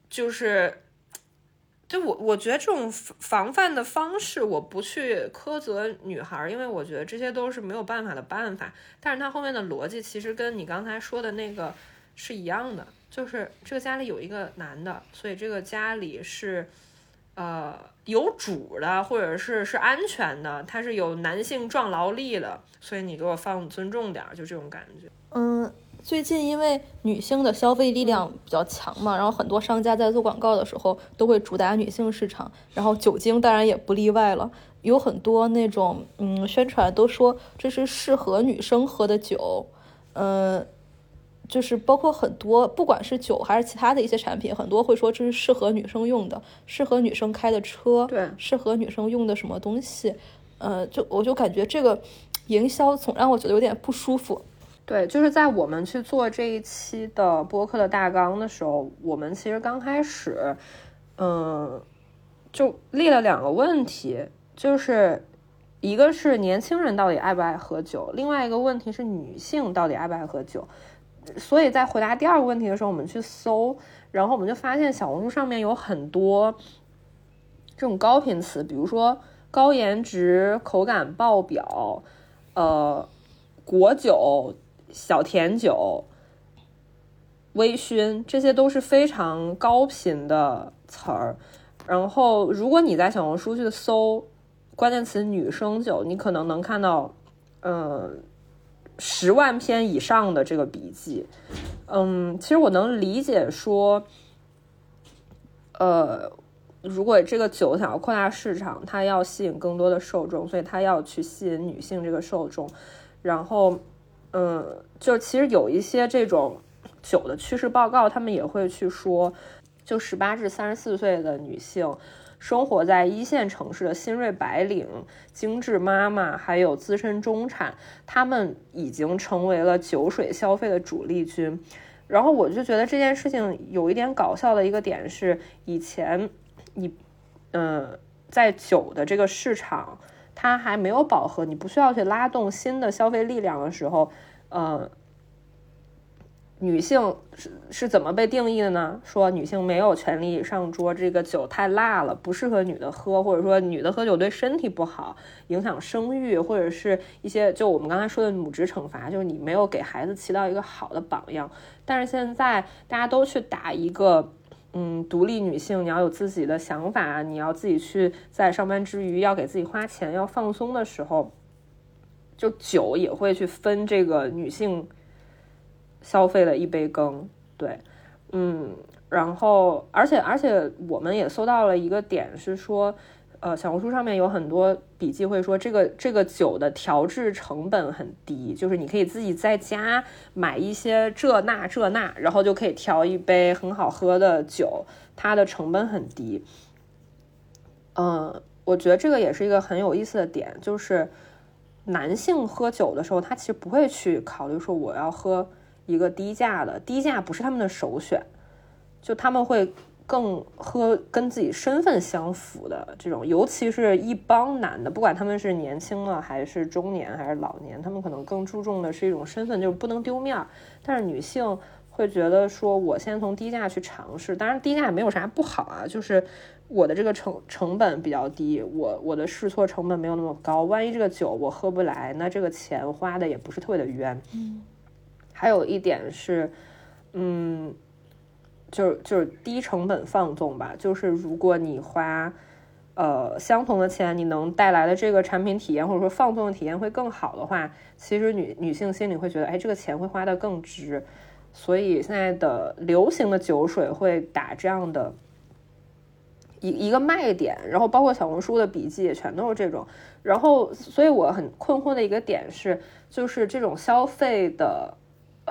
就是。就我，我觉得这种防范的方式，我不去苛责女孩儿，因为我觉得这些都是没有办法的办法。但是它后面的逻辑其实跟你刚才说的那个是一样的，就是这个家里有一个男的，所以这个家里是呃有主的，或者是是安全的，他是有男性壮劳力的，所以你给我放尊重点儿，就这种感觉。嗯，最近因为女性的消费力量比较强嘛，然后很多商家在做广告的时候都会主打女性市场，然后酒精当然也不例外了。有很多那种嗯宣传都说这是适合女生喝的酒，嗯，就是包括很多不管是酒还是其他的一些产品，很多会说这是适合女生用的，适合女生开的车，对适合女生用的什么东西，呃，就我就感觉这个营销总让我觉得有点不舒服。对，就是在我们去做这一期的播客的大纲的时候，我们其实刚开始，嗯，就列了两个问题，就是一个是年轻人到底爱不爱喝酒，另外一个问题是女性到底爱不爱喝酒。所以在回答第二个问题的时候，我们去搜，然后我们就发现小红书上面有很多这种高频词，比如说高颜值、口感爆表，呃，果酒。小甜酒、微醺，这些都是非常高频的词儿。然后，如果你在小红书去搜关键词“女生酒”，你可能能看到，嗯，十万篇以上的这个笔记。嗯，其实我能理解说，呃，如果这个酒想要扩大市场，它要吸引更多的受众，所以它要去吸引女性这个受众，然后。嗯，就其实有一些这种酒的趋势报告，他们也会去说，就十八至三十四岁的女性，生活在一线城市的新锐白领、精致妈妈，还有资深中产，他们已经成为了酒水消费的主力军。然后我就觉得这件事情有一点搞笑的一个点是，以前你，嗯，在酒的这个市场。它还没有饱和，你不需要去拉动新的消费力量的时候，呃，女性是是怎么被定义的呢？说女性没有权利上桌，这个酒太辣了，不适合女的喝，或者说女的喝酒对身体不好，影响生育，或者是一些就我们刚才说的母职惩罚，就是你没有给孩子起到一个好的榜样。但是现在大家都去打一个。嗯，独立女性，你要有自己的想法，你要自己去在上班之余要给自己花钱，要放松的时候，就酒也会去分这个女性消费的一杯羹。对，嗯，然后而且而且我们也搜到了一个点是说。呃，小红书上面有很多笔记会说，这个这个酒的调制成本很低，就是你可以自己在家买一些这那这那，然后就可以调一杯很好喝的酒，它的成本很低。嗯，我觉得这个也是一个很有意思的点，就是男性喝酒的时候，他其实不会去考虑说我要喝一个低价的，低价不是他们的首选，就他们会。更和跟自己身份相符的这种，尤其是一帮男的，不管他们是年轻了还是中年还是老年，他们可能更注重的是一种身份，就是不能丢面儿。但是女性会觉得说，我先从低价去尝试，当然低价也没有啥不好啊，就是我的这个成成本比较低，我我的试错成本没有那么高，万一这个酒我喝不来，那这个钱花的也不是特别的冤。嗯，还有一点是，嗯。就是就是低成本放纵吧，就是如果你花，呃相同的钱，你能带来的这个产品体验或者说放纵的体验会更好的话，其实女女性心里会觉得，哎，这个钱会花的更值。所以现在的流行的酒水会打这样的一一个卖点，然后包括小红书的笔记也全都是这种。然后，所以我很困惑的一个点是，就是这种消费的。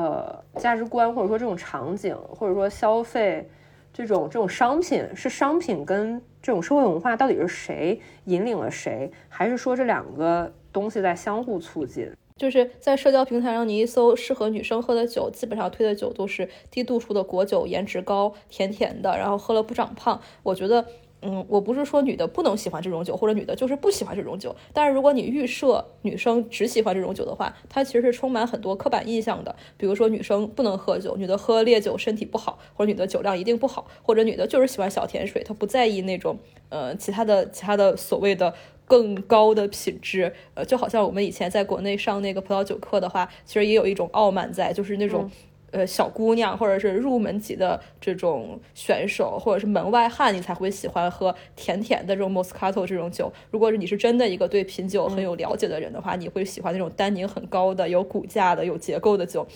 呃，价值观或者说这种场景，或者说消费这种这种商品，是商品跟这种社会文化到底是谁引领了谁，还是说这两个东西在相互促进？就是在社交平台上，你一搜适合女生喝的酒，基本上推的酒都是低度数的果酒，颜值高，甜甜的，然后喝了不长胖。我觉得。嗯，我不是说女的不能喜欢这种酒，或者女的就是不喜欢这种酒。但是如果你预设女生只喜欢这种酒的话，它其实是充满很多刻板印象的。比如说女生不能喝酒，女的喝烈酒身体不好，或者女的酒量一定不好，或者女的就是喜欢小甜水，她不在意那种呃其他的其他的所谓的更高的品质。呃，就好像我们以前在国内上那个葡萄酒课的话，其实也有一种傲慢在，就是那种。呃小姑娘或者是入门级的这种选手，或者是门外汉，你才会喜欢喝甜甜的这种 Moscato 这种酒。如果是你是真的一个对品酒很有了解的人的话，你会喜欢那种单宁很高的、有骨架的、有结构的酒。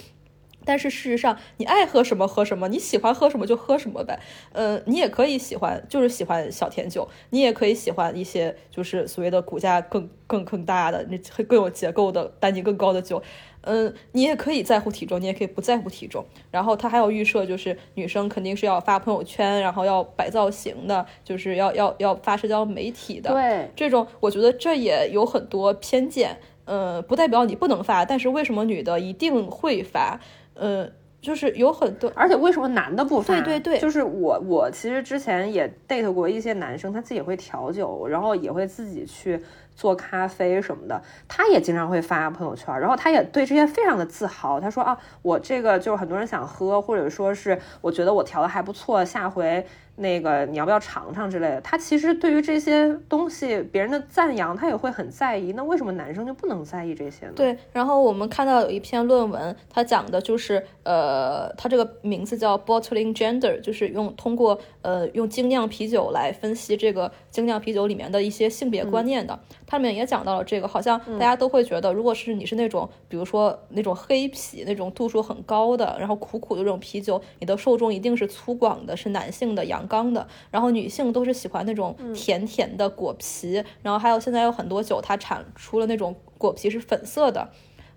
但是事实上，你爱喝什么喝什么，你喜欢喝什么就喝什么呗。呃，你也可以喜欢，就是喜欢小甜酒，你也可以喜欢一些就是所谓的骨架更更更大的、那更有结构的、单宁更高的酒。嗯，你也可以在乎体重，你也可以不在乎体重。然后他还有预设，就是女生肯定是要发朋友圈，然后要摆造型的，就是要要要发社交媒体的。对，这种我觉得这也有很多偏见。呃，不代表你不能发，但是为什么女的一定会发？呃，就是有很多，而且为什么男的不发？对对对，就是我我其实之前也 date 过一些男生，他自己会调酒，然后也会自己去做咖啡什么的，他也经常会发朋友圈，然后他也对这些非常的自豪。他说啊，我这个就是很多人想喝，或者说是我觉得我调的还不错，下回。那个你要不要尝尝之类的？他其实对于这些东西别人的赞扬，他也会很在意。那为什么男生就不能在意这些呢？对。然后我们看到有一篇论文，它讲的就是呃，它这个名字叫 Bottling Gender，就是用通过呃用精酿啤酒来分析这个精酿啤酒里面的一些性别观念的。它里面也讲到了这个，好像大家都会觉得，如果是你是那种比如说那种黑啤那种度数很高的，然后苦苦的这种啤酒，你的受众一定是粗犷的，是男性的阳。刚的，然后女性都是喜欢那种甜甜的果皮，然后还有现在有很多酒，它产出了那种果皮是粉色的，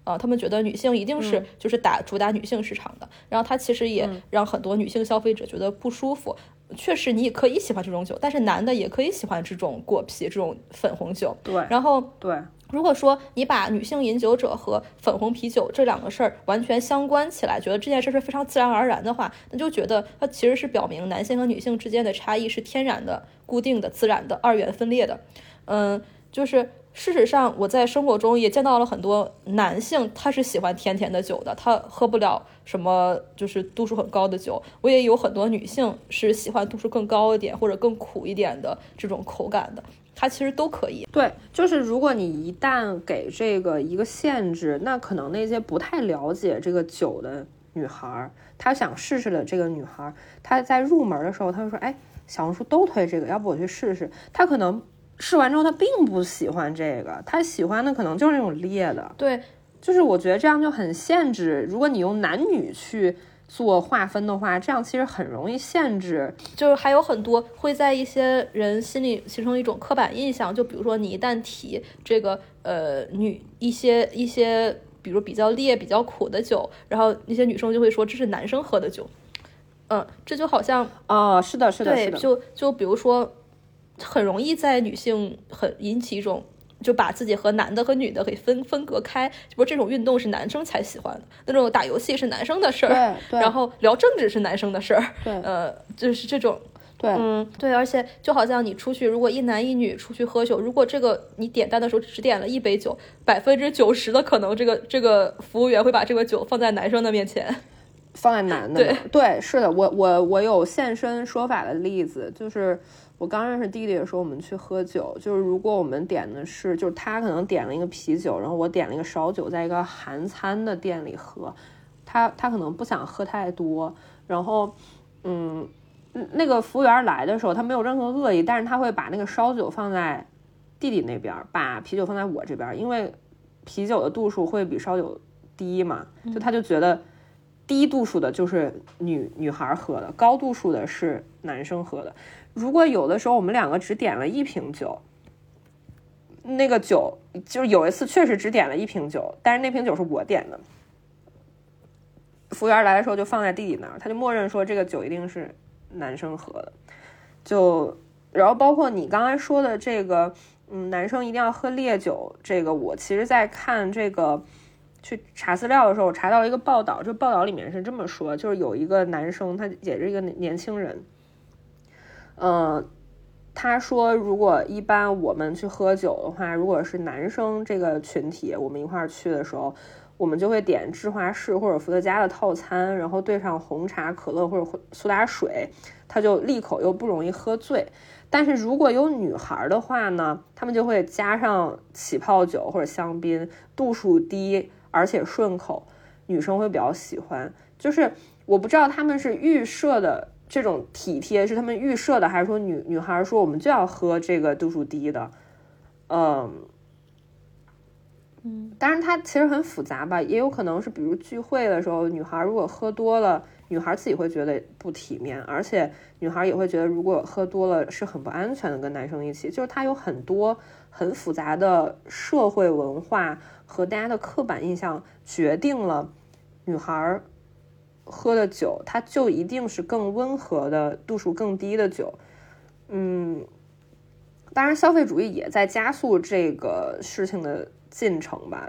呃，他们觉得女性一定是就是打主打女性市场的，然后它其实也让很多女性消费者觉得不舒服。确实，你也可以喜欢这种酒，但是男的也可以喜欢这种果皮这种粉红酒。对，然后对。如果说你把女性饮酒者和粉红啤酒这两个事儿完全相关起来，觉得这件事是非常自然而然的话，那就觉得它其实是表明男性和女性之间的差异是天然的、固定的、自然的、二元分裂的。嗯，就是事实上我在生活中也见到了很多男性，他是喜欢甜甜的酒的，他喝不了什么就是度数很高的酒。我也有很多女性是喜欢度数更高一点或者更苦一点的这种口感的。它其实都可以，对，就是如果你一旦给这个一个限制，那可能那些不太了解这个酒的女孩，她想试试的这个女孩，她在入门的时候，她就说，哎，小红书都推这个，要不我去试试。她可能试完之后，她并不喜欢这个，她喜欢的可能就是那种烈的。对，就是我觉得这样就很限制。如果你用男女去。做划分的话，这样其实很容易限制，就是还有很多会在一些人心里形成一种刻板印象，就比如说你一旦提这个呃女一些一些，比如比较烈、比较苦的酒，然后那些女生就会说这是男生喝的酒，嗯，这就好像啊，是的，是的，对，就就比如说很容易在女性很引起一种。就把自己和男的和女的给分分隔开，不是这种运动是男生才喜欢的，那种打游戏是男生的事儿，对，然后聊政治是男生的事儿，对，呃，就是这种，对，嗯，对，而且就好像你出去，如果一男一女出去喝酒，如果这个你点单的时候只点了一杯酒，百分之九十的可能这个这个服务员会把这个酒放在男生的面前，放在男的，对，对，是的，我我我有现身说法的例子，就是。我刚认识弟弟的时候，我们去喝酒，就是如果我们点的是，就是他可能点了一个啤酒，然后我点了一个烧酒，在一个韩餐的店里喝，他他可能不想喝太多，然后，嗯，那个服务员来的时候，他没有任何恶意，但是他会把那个烧酒放在弟弟那边，把啤酒放在我这边，因为啤酒的度数会比烧酒低嘛，就他就觉得低度数的就是女女孩喝的，高度数的是男生喝的。如果有的时候我们两个只点了一瓶酒，那个酒就是有一次确实只点了一瓶酒，但是那瓶酒是我点的。服务员来的时候就放在弟弟那儿，他就默认说这个酒一定是男生喝的。就然后包括你刚才说的这个，嗯，男生一定要喝烈酒，这个我其实在看这个去查资料的时候，我查到一个报道，这报道里面是这么说，就是有一个男生，他也是一个年轻人。嗯，他说，如果一般我们去喝酒的话，如果是男生这个群体，我们一块儿去的时候，我们就会点芝华士或者伏特加的套餐，然后兑上红茶、可乐或者苏打水，他就利口又不容易喝醉。但是如果有女孩的话呢，他们就会加上起泡酒或者香槟，度数低而且顺口，女生会比较喜欢。就是我不知道他们是预设的这种体贴是他们预设的，还是说女女孩说我们就要喝这个度数低的，嗯。嗯，当然它其实很复杂吧，也有可能是，比如聚会的时候，女孩如果喝多了，女孩自己会觉得不体面，而且女孩也会觉得，如果喝多了是很不安全的，跟男生一起，就是它有很多很复杂的社会文化和大家的刻板印象，决定了女孩喝的酒，它就一定是更温和的度数更低的酒，嗯，当然消费主义也在加速这个事情的。进程吧，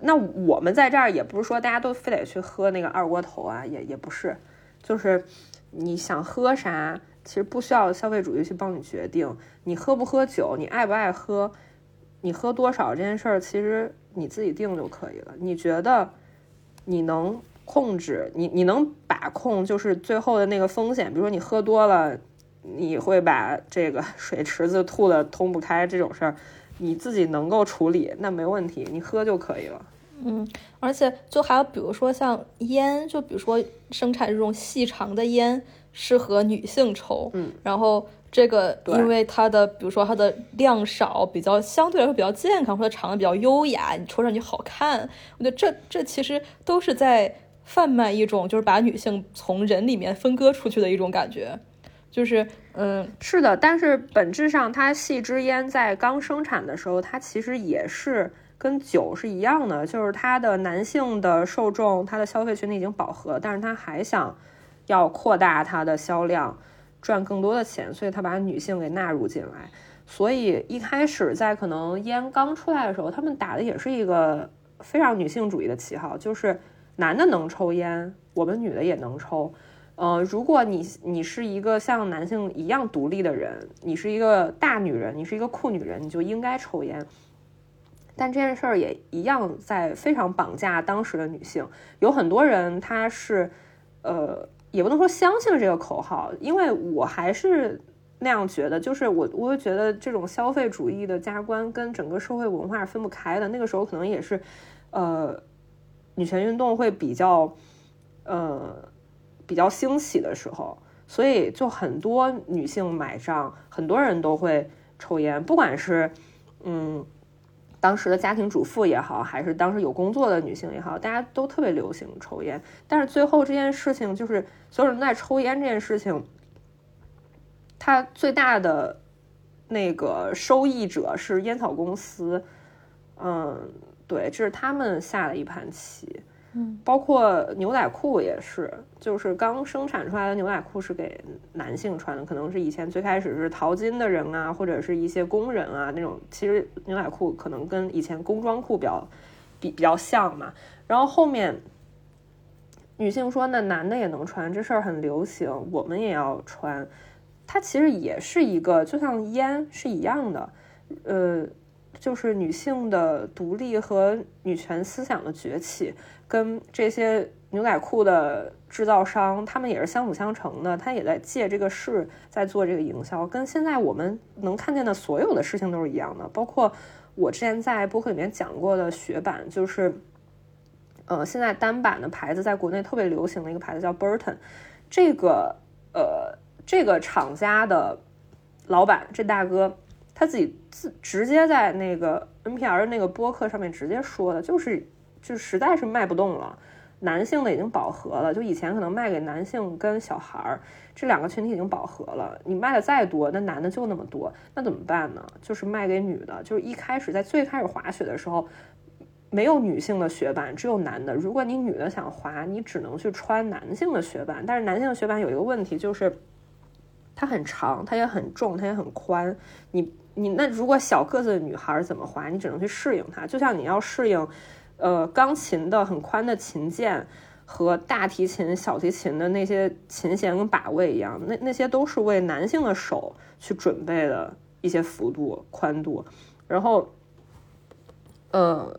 那我们在这儿也不是说大家都非得去喝那个二锅头啊，也也不是，就是你想喝啥，其实不需要消费主义去帮你决定。你喝不喝酒，你爱不爱喝，你喝多少这件事儿，其实你自己定就可以了。你觉得你能控制，你你能把控，就是最后的那个风险，比如说你喝多了，你会把这个水池子吐的通不开这种事儿。你自己能够处理，那没问题，你喝就可以了。嗯，而且就还有比如说像烟，就比如说生产这种细长的烟适合女性抽，嗯，然后这个因为它的比如说它的量少，比较相对来说比较健康，或者长得比较优雅，你抽上去好看。我觉得这这其实都是在贩卖一种就是把女性从人里面分割出去的一种感觉。就是，嗯，是的，但是本质上，它细支烟在刚生产的时候，它其实也是跟酒是一样的，就是它的男性的受众，它的消费群体已经饱和，但是它还想要扩大它的销量，赚更多的钱，所以它把女性给纳入进来。所以一开始在可能烟刚出来的时候，他们打的也是一个非常女性主义的旗号，就是男的能抽烟，我们女的也能抽。呃，如果你你是一个像男性一样独立的人，你是一个大女人，你是一个酷女人，你就应该抽烟。但这件事儿也一样在非常绑架当时的女性。有很多人他是，呃，也不能说相信这个口号，因为我还是那样觉得，就是我我会觉得这种消费主义的加观跟整个社会文化是分不开的。那个时候可能也是，呃，女权运动会比较，呃。比较兴起的时候，所以就很多女性买账，很多人都会抽烟，不管是嗯当时的家庭主妇也好，还是当时有工作的女性也好，大家都特别流行抽烟。但是最后这件事情，就是所有人在抽烟这件事情，它最大的那个收益者是烟草公司，嗯，对，这是他们下的一盘棋。嗯，包括牛仔裤也是，就是刚生产出来的牛仔裤是给男性穿的，可能是以前最开始是淘金的人啊，或者是一些工人啊那种。其实牛仔裤可能跟以前工装裤比较比比较像嘛。然后后面女性说，那男的也能穿，这事儿很流行，我们也要穿。它其实也是一个，就像烟是一样的，呃，就是女性的独立和女权思想的崛起。跟这些牛仔裤的制造商，他们也是相辅相成的。他也在借这个势在做这个营销，跟现在我们能看见的所有的事情都是一样的。包括我之前在播客里面讲过的雪板，就是，呃，现在单板的牌子在国内特别流行的一个牌子叫 Burton。这个呃，这个厂家的老板这大哥他自己自直接在那个 NPR 的那个播客上面直接说的，就是。就实在是卖不动了，男性的已经饱和了。就以前可能卖给男性跟小孩儿这两个群体已经饱和了，你卖的再多，那男的就那么多，那怎么办呢？就是卖给女的。就是一开始在最开始滑雪的时候，没有女性的雪板，只有男的。如果你女的想滑，你只能去穿男性的雪板。但是男性的雪板有一个问题，就是它很长，它也很重，它也很宽。你你那如果小个子的女孩怎么滑？你只能去适应它，就像你要适应。呃，钢琴的很宽的琴键和大提琴、小提琴的那些琴弦跟把位一样，那那些都是为男性的手去准备的一些幅度、宽度。然后，呃，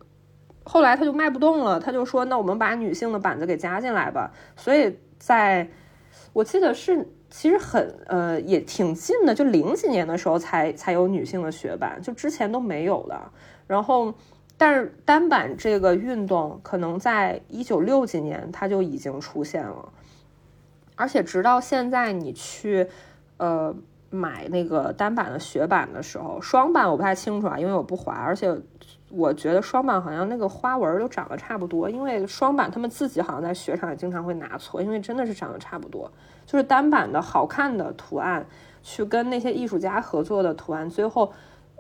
后来他就卖不动了，他就说：“那我们把女性的板子给加进来吧。”所以，在我记得是其实很呃也挺近的，就零几年的时候才才有女性的雪板，就之前都没有的。然后。但是单板这个运动可能在一九六几年它就已经出现了，而且直到现在你去呃买那个单板的雪板的时候，双板我不太清楚啊，因为我不滑，而且我觉得双板好像那个花纹都长得差不多，因为双板他们自己好像在雪场也经常会拿错，因为真的是长得差不多，就是单板的好看的图案去跟那些艺术家合作的图案，最后。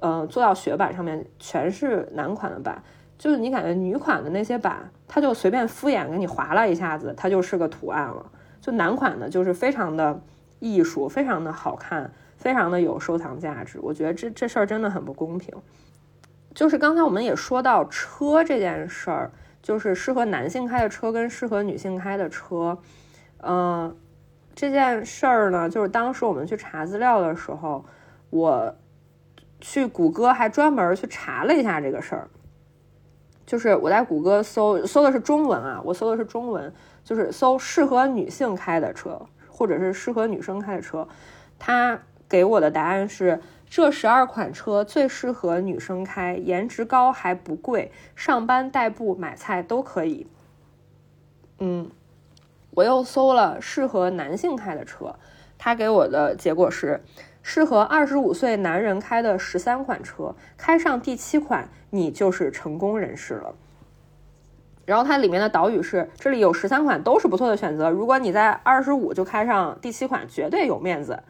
呃，做到雪板上面全是男款的板，就是你感觉女款的那些板，它就随便敷衍给你划了一下子，它就是个图案了。就男款的，就是非常的艺术，非常的好看，非常的有收藏价值。我觉得这这事儿真的很不公平。就是刚才我们也说到车这件事儿，就是适合男性开的车跟适合女性开的车，嗯，这件事儿呢，就是当时我们去查资料的时候，我。去谷歌还专门去查了一下这个事儿，就是我在谷歌搜搜的是中文啊，我搜的是中文，就是搜适合女性开的车，或者是适合女生开的车，他给我的答案是这十二款车最适合女生开，颜值高还不贵，上班代步买菜都可以。嗯，我又搜了适合男性开的车，他给我的结果是。适合二十五岁男人开的十三款车，开上第七款，你就是成功人士了。然后它里面的导语是：这里有十三款都是不错的选择，如果你在二十五就开上第七款，绝对有面子。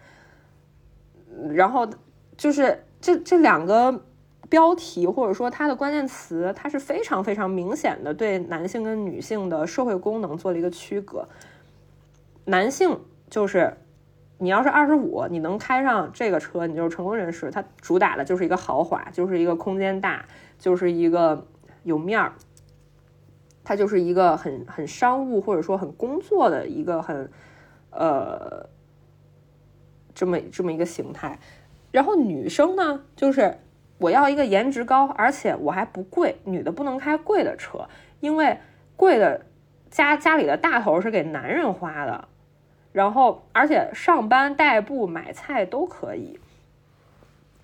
然后就是这这两个标题或者说它的关键词，它是非常非常明显的对男性跟女性的社会功能做了一个区隔。男性就是。你要是二十五，你能开上这个车，你就是成功人士。它主打的就是一个豪华，就是一个空间大，就是一个有面儿。它就是一个很很商务或者说很工作的一个很呃这么这么一个形态。然后女生呢，就是我要一个颜值高，而且我还不贵。女的不能开贵的车，因为贵的家家里的大头是给男人花的。然后，而且上班代步买菜都可以，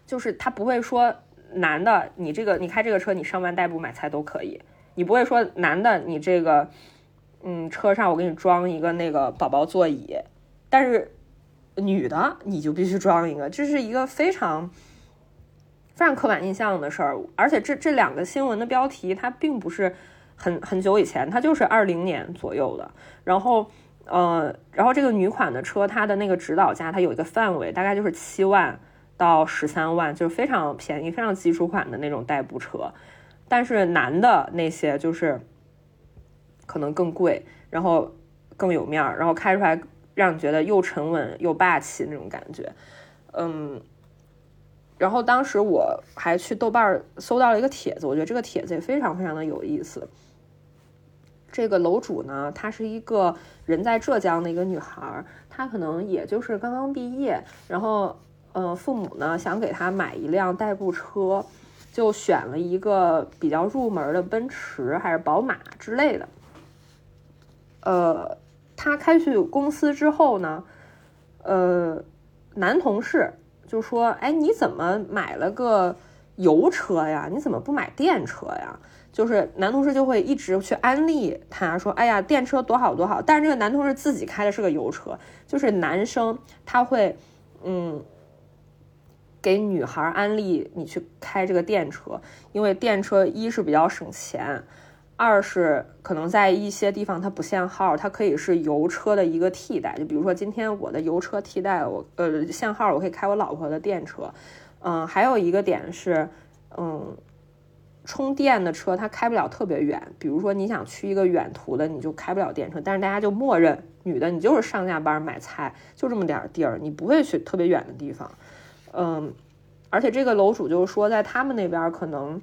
就是他不会说男的，你这个你开这个车，你上班代步买菜都可以。你不会说男的，你这个嗯车上我给你装一个那个宝宝座椅，但是女的你就必须装一个，这是一个非常非常刻板印象的事儿。而且这这两个新闻的标题，它并不是很很久以前，它就是二零年左右的，然后。呃，然后这个女款的车，它的那个指导价，它有一个范围，大概就是七万到十三万，就是非常便宜、非常基础款的那种代步车。但是男的那些就是可能更贵，然后更有面儿，然后开出来让你觉得又沉稳又霸气那种感觉。嗯，然后当时我还去豆瓣搜到了一个帖子，我觉得这个帖子也非常非常的有意思。这个楼主呢，她是一个人在浙江的一个女孩，她可能也就是刚刚毕业，然后，呃，父母呢想给她买一辆代步车，就选了一个比较入门的奔驰还是宝马之类的。呃，她开去公司之后呢，呃，男同事就说：“哎，你怎么买了个油车呀？你怎么不买电车呀？”就是男同事就会一直去安利他说：“哎呀，电车多好多好。”但是这个男同事自己开的是个油车。就是男生他会，嗯，给女孩安利你去开这个电车，因为电车一是比较省钱，二是可能在一些地方它不限号，它可以是油车的一个替代。就比如说今天我的油车替代我呃限号，我可以开我老婆的电车。嗯，还有一个点是，嗯。充电的车它开不了特别远，比如说你想去一个远途的，你就开不了电车。但是大家就默认女的你就是上下班买菜就这么点地儿，你不会去特别远的地方。嗯，而且这个楼主就是说，在他们那边可能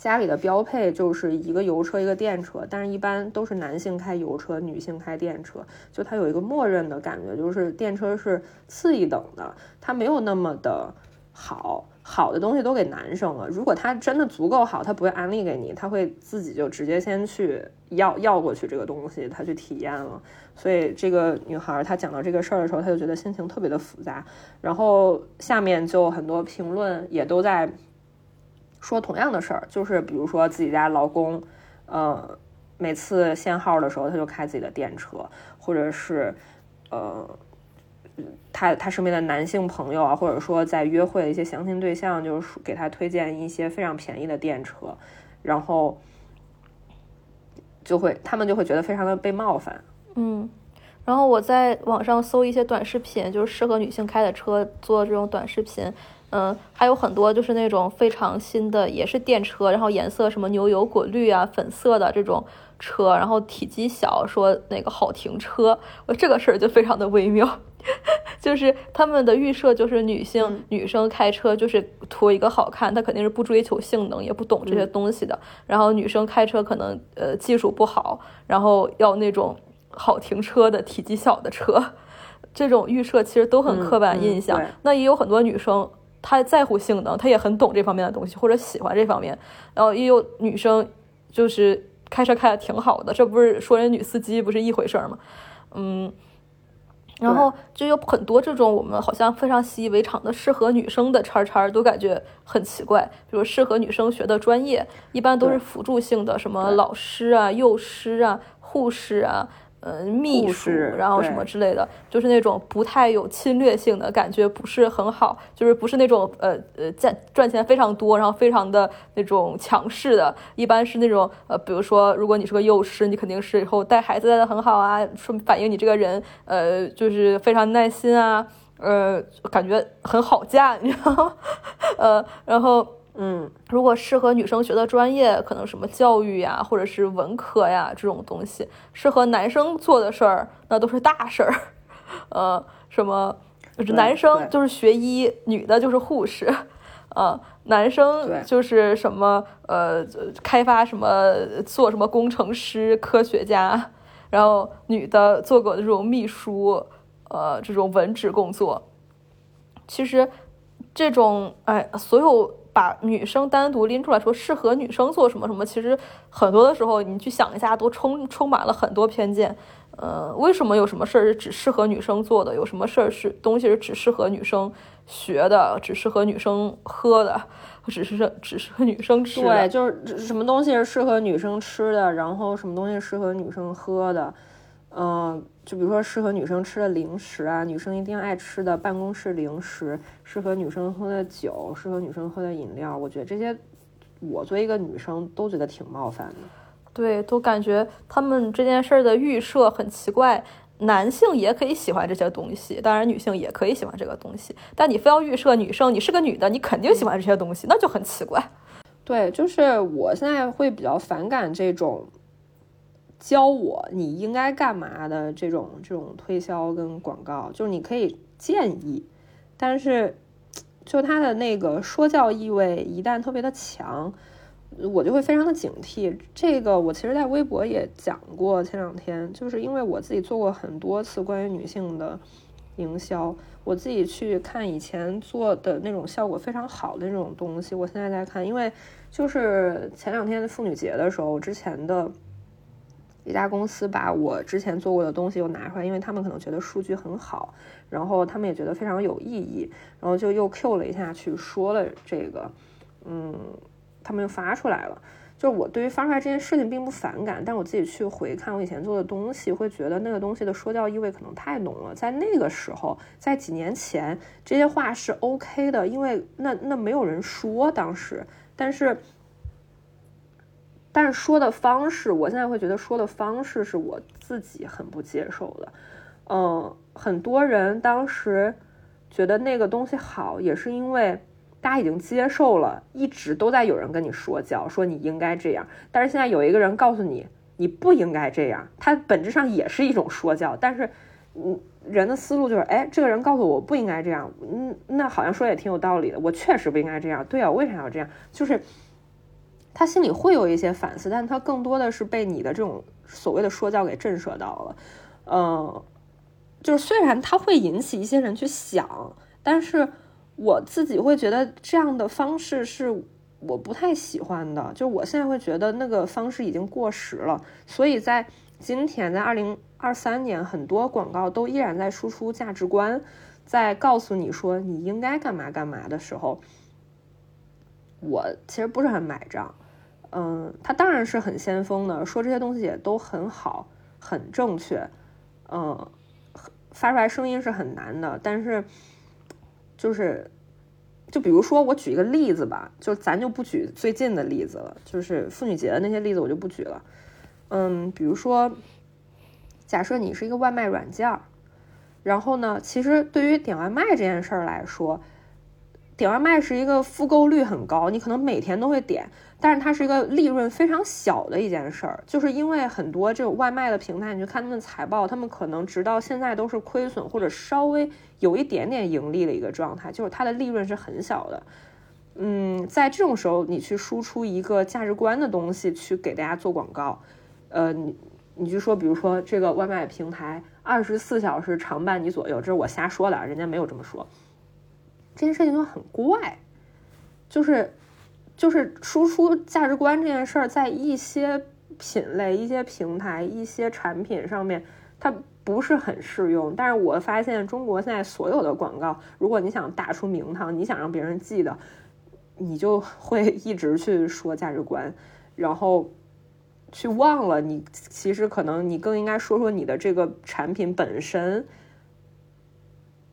家里的标配就是一个油车一个电车，但是一般都是男性开油车，女性开电车，就它有一个默认的感觉，就是电车是次一等的，它没有那么的好。好的东西都给男生了。如果他真的足够好，他不会安利给你，他会自己就直接先去要要过去这个东西，他去体验了。所以这个女孩她讲到这个事儿的时候，她就觉得心情特别的复杂。然后下面就很多评论也都在说同样的事儿，就是比如说自己家老公，呃，每次限号的时候他就开自己的电车，或者是呃，他他身边的男性朋友啊，或者说在约会的一些相亲对象，就是给他推荐一些非常便宜的电车，然后就会他们就会觉得非常的被冒犯。嗯，然后我在网上搜一些短视频，就是适合女性开的车做这种短视频。嗯，还有很多就是那种非常新的，也是电车，然后颜色什么牛油果绿啊、粉色的这种车，然后体积小，说那个好停车，我这个事儿就非常的微妙，<laughs> 就是他们的预设就是女性女生开车就是图一个好看，她肯定是不追求性能，也不懂这些东西的，然后女生开车可能呃技术不好，然后要那种好停车的体积小的车，这种预设其实都很刻板印象，那也有很多女生。他在乎性能，他也很懂这方面的东西，或者喜欢这方面。然后也有女生就是开车开的挺好的，这不是说人女司机不是一回事儿吗？嗯，然后就有很多这种我们好像非常习以为常的适合女生的叉叉，都感觉很奇怪。比如适合女生学的专业，一般都是辅助性的，什么老师啊、幼师啊、护士啊。呃，秘书，然后什么之类的，就是那种不太有侵略性的感觉，不是很好，就是不是那种呃呃赚赚钱非常多，然后非常的那种强势的，一般是那种呃，比如说，如果你是个幼师，你肯定是以后带孩子带的很好啊，说反映你这个人呃就是非常耐心啊，呃，感觉很好嫁，你知道吗？<laughs> 呃，然后。嗯，如果适合女生学的专业，可能什么教育呀，或者是文科呀这种东西，适合男生做的事儿，那都是大事儿。<laughs> 呃，什么男生就是学医，女的就是护士。呃，男生就是什么呃，开发什么，做什么工程师、科学家。然后女的做过这种秘书，呃，这种文职工作。其实这种哎，所有。把女生单独拎出来说适合女生做什么什么，其实很多的时候你去想一下，都充充满了很多偏见。呃，为什么有什么事儿是只适合女生做的？有什么事儿是东西是只适合女生学的？只适合女生喝的？只是只适合女生吃？对，就是什么东西是适合女生吃的，然后什么东西适合女生喝的？嗯，就比如说适合女生吃的零食啊，女生一定爱吃的办公室零食，适合女生喝的酒，适合女生喝的饮料，我觉得这些，我作为一个女生都觉得挺冒犯的。对，都感觉他们这件事儿的预设很奇怪。男性也可以喜欢这些东西，当然女性也可以喜欢这个东西，但你非要预设女生，你是个女的，你肯定喜欢这些东西，那就很奇怪。对，就是我现在会比较反感这种。教我你应该干嘛的这种这种推销跟广告，就是你可以建议，但是就他的那个说教意味一旦特别的强，我就会非常的警惕。这个我其实在微博也讲过，前两天就是因为我自己做过很多次关于女性的营销，我自己去看以前做的那种效果非常好的那种东西，我现在在看，因为就是前两天妇女节的时候，之前的。一家公司把我之前做过的东西又拿出来，因为他们可能觉得数据很好，然后他们也觉得非常有意义，然后就又 Q 了一下去说了这个，嗯，他们又发出来了。就是我对于发出来这件事情并不反感，但我自己去回看我以前做的东西，会觉得那个东西的说教意味可能太浓了。在那个时候，在几年前，这些话是 OK 的，因为那那没有人说当时，但是。但是说的方式，我现在会觉得说的方式是我自己很不接受的。嗯，很多人当时觉得那个东西好，也是因为大家已经接受了，一直都在有人跟你说教，说你应该这样。但是现在有一个人告诉你你不应该这样，它本质上也是一种说教。但是，嗯，人的思路就是，哎，这个人告诉我不应该这样，嗯，那好像说也挺有道理的，我确实不应该这样。对啊，为啥要这样？就是。他心里会有一些反思，但他更多的是被你的这种所谓的说教给震慑到了。嗯，就是虽然他会引起一些人去想，但是我自己会觉得这样的方式是我不太喜欢的。就我现在会觉得那个方式已经过时了。所以在今天，在二零二三年，很多广告都依然在输出价值观，在告诉你说你应该干嘛干嘛的时候。我其实不是很买账。嗯，他当然是很先锋的，说这些东西也都很好，很正确。嗯，发出来声音是很难的，但是就是，就比如说我举一个例子吧，就咱就不举最近的例子了，就是妇女节的那些例子我就不举了。嗯，比如说，假设你是一个外卖软件儿，然后呢，其实对于点外卖这件事儿来说，点外卖是一个复购率很高，你可能每天都会点。但是它是一个利润非常小的一件事儿，就是因为很多这种外卖的平台，你去看他们财报，他们可能直到现在都是亏损或者稍微有一点点盈利的一个状态，就是它的利润是很小的。嗯，在这种时候，你去输出一个价值观的东西去给大家做广告，呃，你你就说，比如说这个外卖平台二十四小时常伴你左右，这是我瞎说的，人家没有这么说。这件事情就很怪，就是。就是输出价值观这件事儿，在一些品类、一些平台、一些产品上面，它不是很适用。但是我发现中国现在所有的广告，如果你想打出名堂，你想让别人记得，你就会一直去说价值观，然后去忘了你其实可能你更应该说说你的这个产品本身。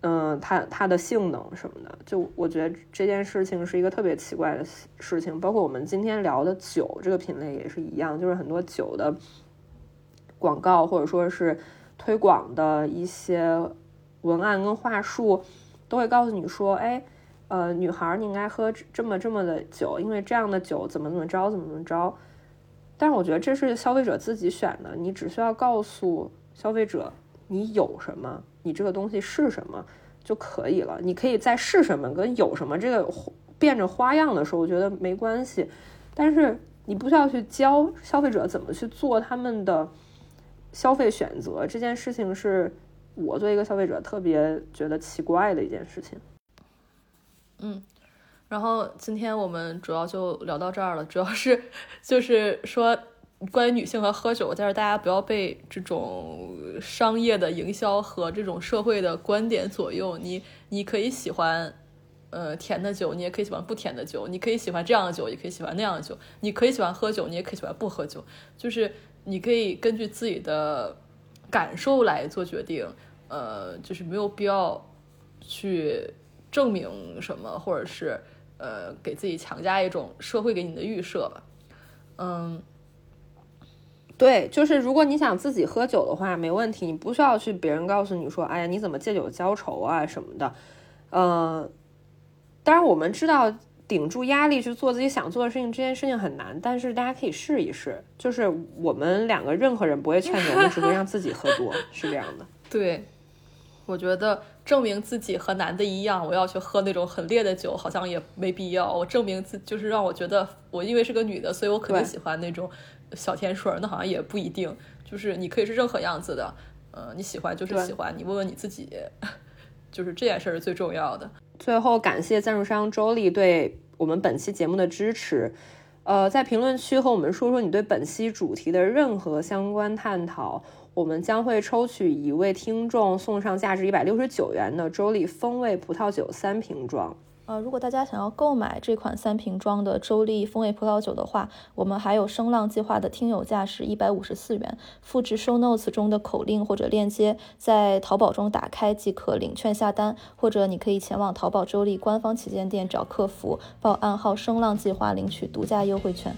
嗯，它它的性能什么的，就我觉得这件事情是一个特别奇怪的事情。包括我们今天聊的酒这个品类也是一样，就是很多酒的广告或者说是推广的一些文案跟话术，都会告诉你说，哎，呃，女孩你应该喝这么这么的酒，因为这样的酒怎么怎么着怎么怎么着。但是我觉得这是消费者自己选的，你只需要告诉消费者你有什么。你这个东西是什么就可以了。你可以在是什么跟有什么这个变着花样的时候，我觉得没关系。但是你不需要去教消费者怎么去做他们的消费选择。这件事情是我作为一个消费者特别觉得奇怪的一件事情。嗯，然后今天我们主要就聊到这儿了，主要是 <laughs> 就是说。关于女性和喝酒，但是大家不要被这种商业的营销和这种社会的观点左右。你你可以喜欢，呃，甜的酒，你也可以喜欢不甜的酒；你可以喜欢这样的酒，也可以喜欢那样的酒；你可以喜欢喝酒，你也可以喜欢不喝酒。就是你可以根据自己的感受来做决定，呃，就是没有必要去证明什么，或者是呃给自己强加一种社会给你的预设吧，嗯。对，就是如果你想自己喝酒的话，没问题，你不需要去别人告诉你说，哎呀，你怎么借酒浇愁啊什么的。呃，当然我们知道顶住压力去做自己想做的事情，这件事情很难，但是大家可以试一试。就是我们两个任何人不会劝你，我们只会让自己喝多，<laughs> 是这样的。对，我觉得证明自己和男的一样，我要去喝那种很烈的酒，好像也没必要。我证明自就是让我觉得，我因为是个女的，所以我肯定喜欢那种。小甜水儿，那好像也不一定，就是你可以是任何样子的，呃，你喜欢就是喜欢，你问问你自己，<laughs> 就是这件事儿是最重要的。最后感谢赞助商周丽对我们本期节目的支持，呃，在评论区和我们说说你对本期主题的任何相关探讨，我们将会抽取一位听众送上价值一百六十九元的周丽风味葡萄酒三瓶装。呃，如果大家想要购买这款三瓶装的周立风味葡萄酒的话，我们还有声浪计划的听友价是一百五十四元，复制 show notes 中的口令或者链接，在淘宝中打开即可领券下单，或者你可以前往淘宝周立官方旗舰店找客服报暗号声浪计划领取独家优惠券。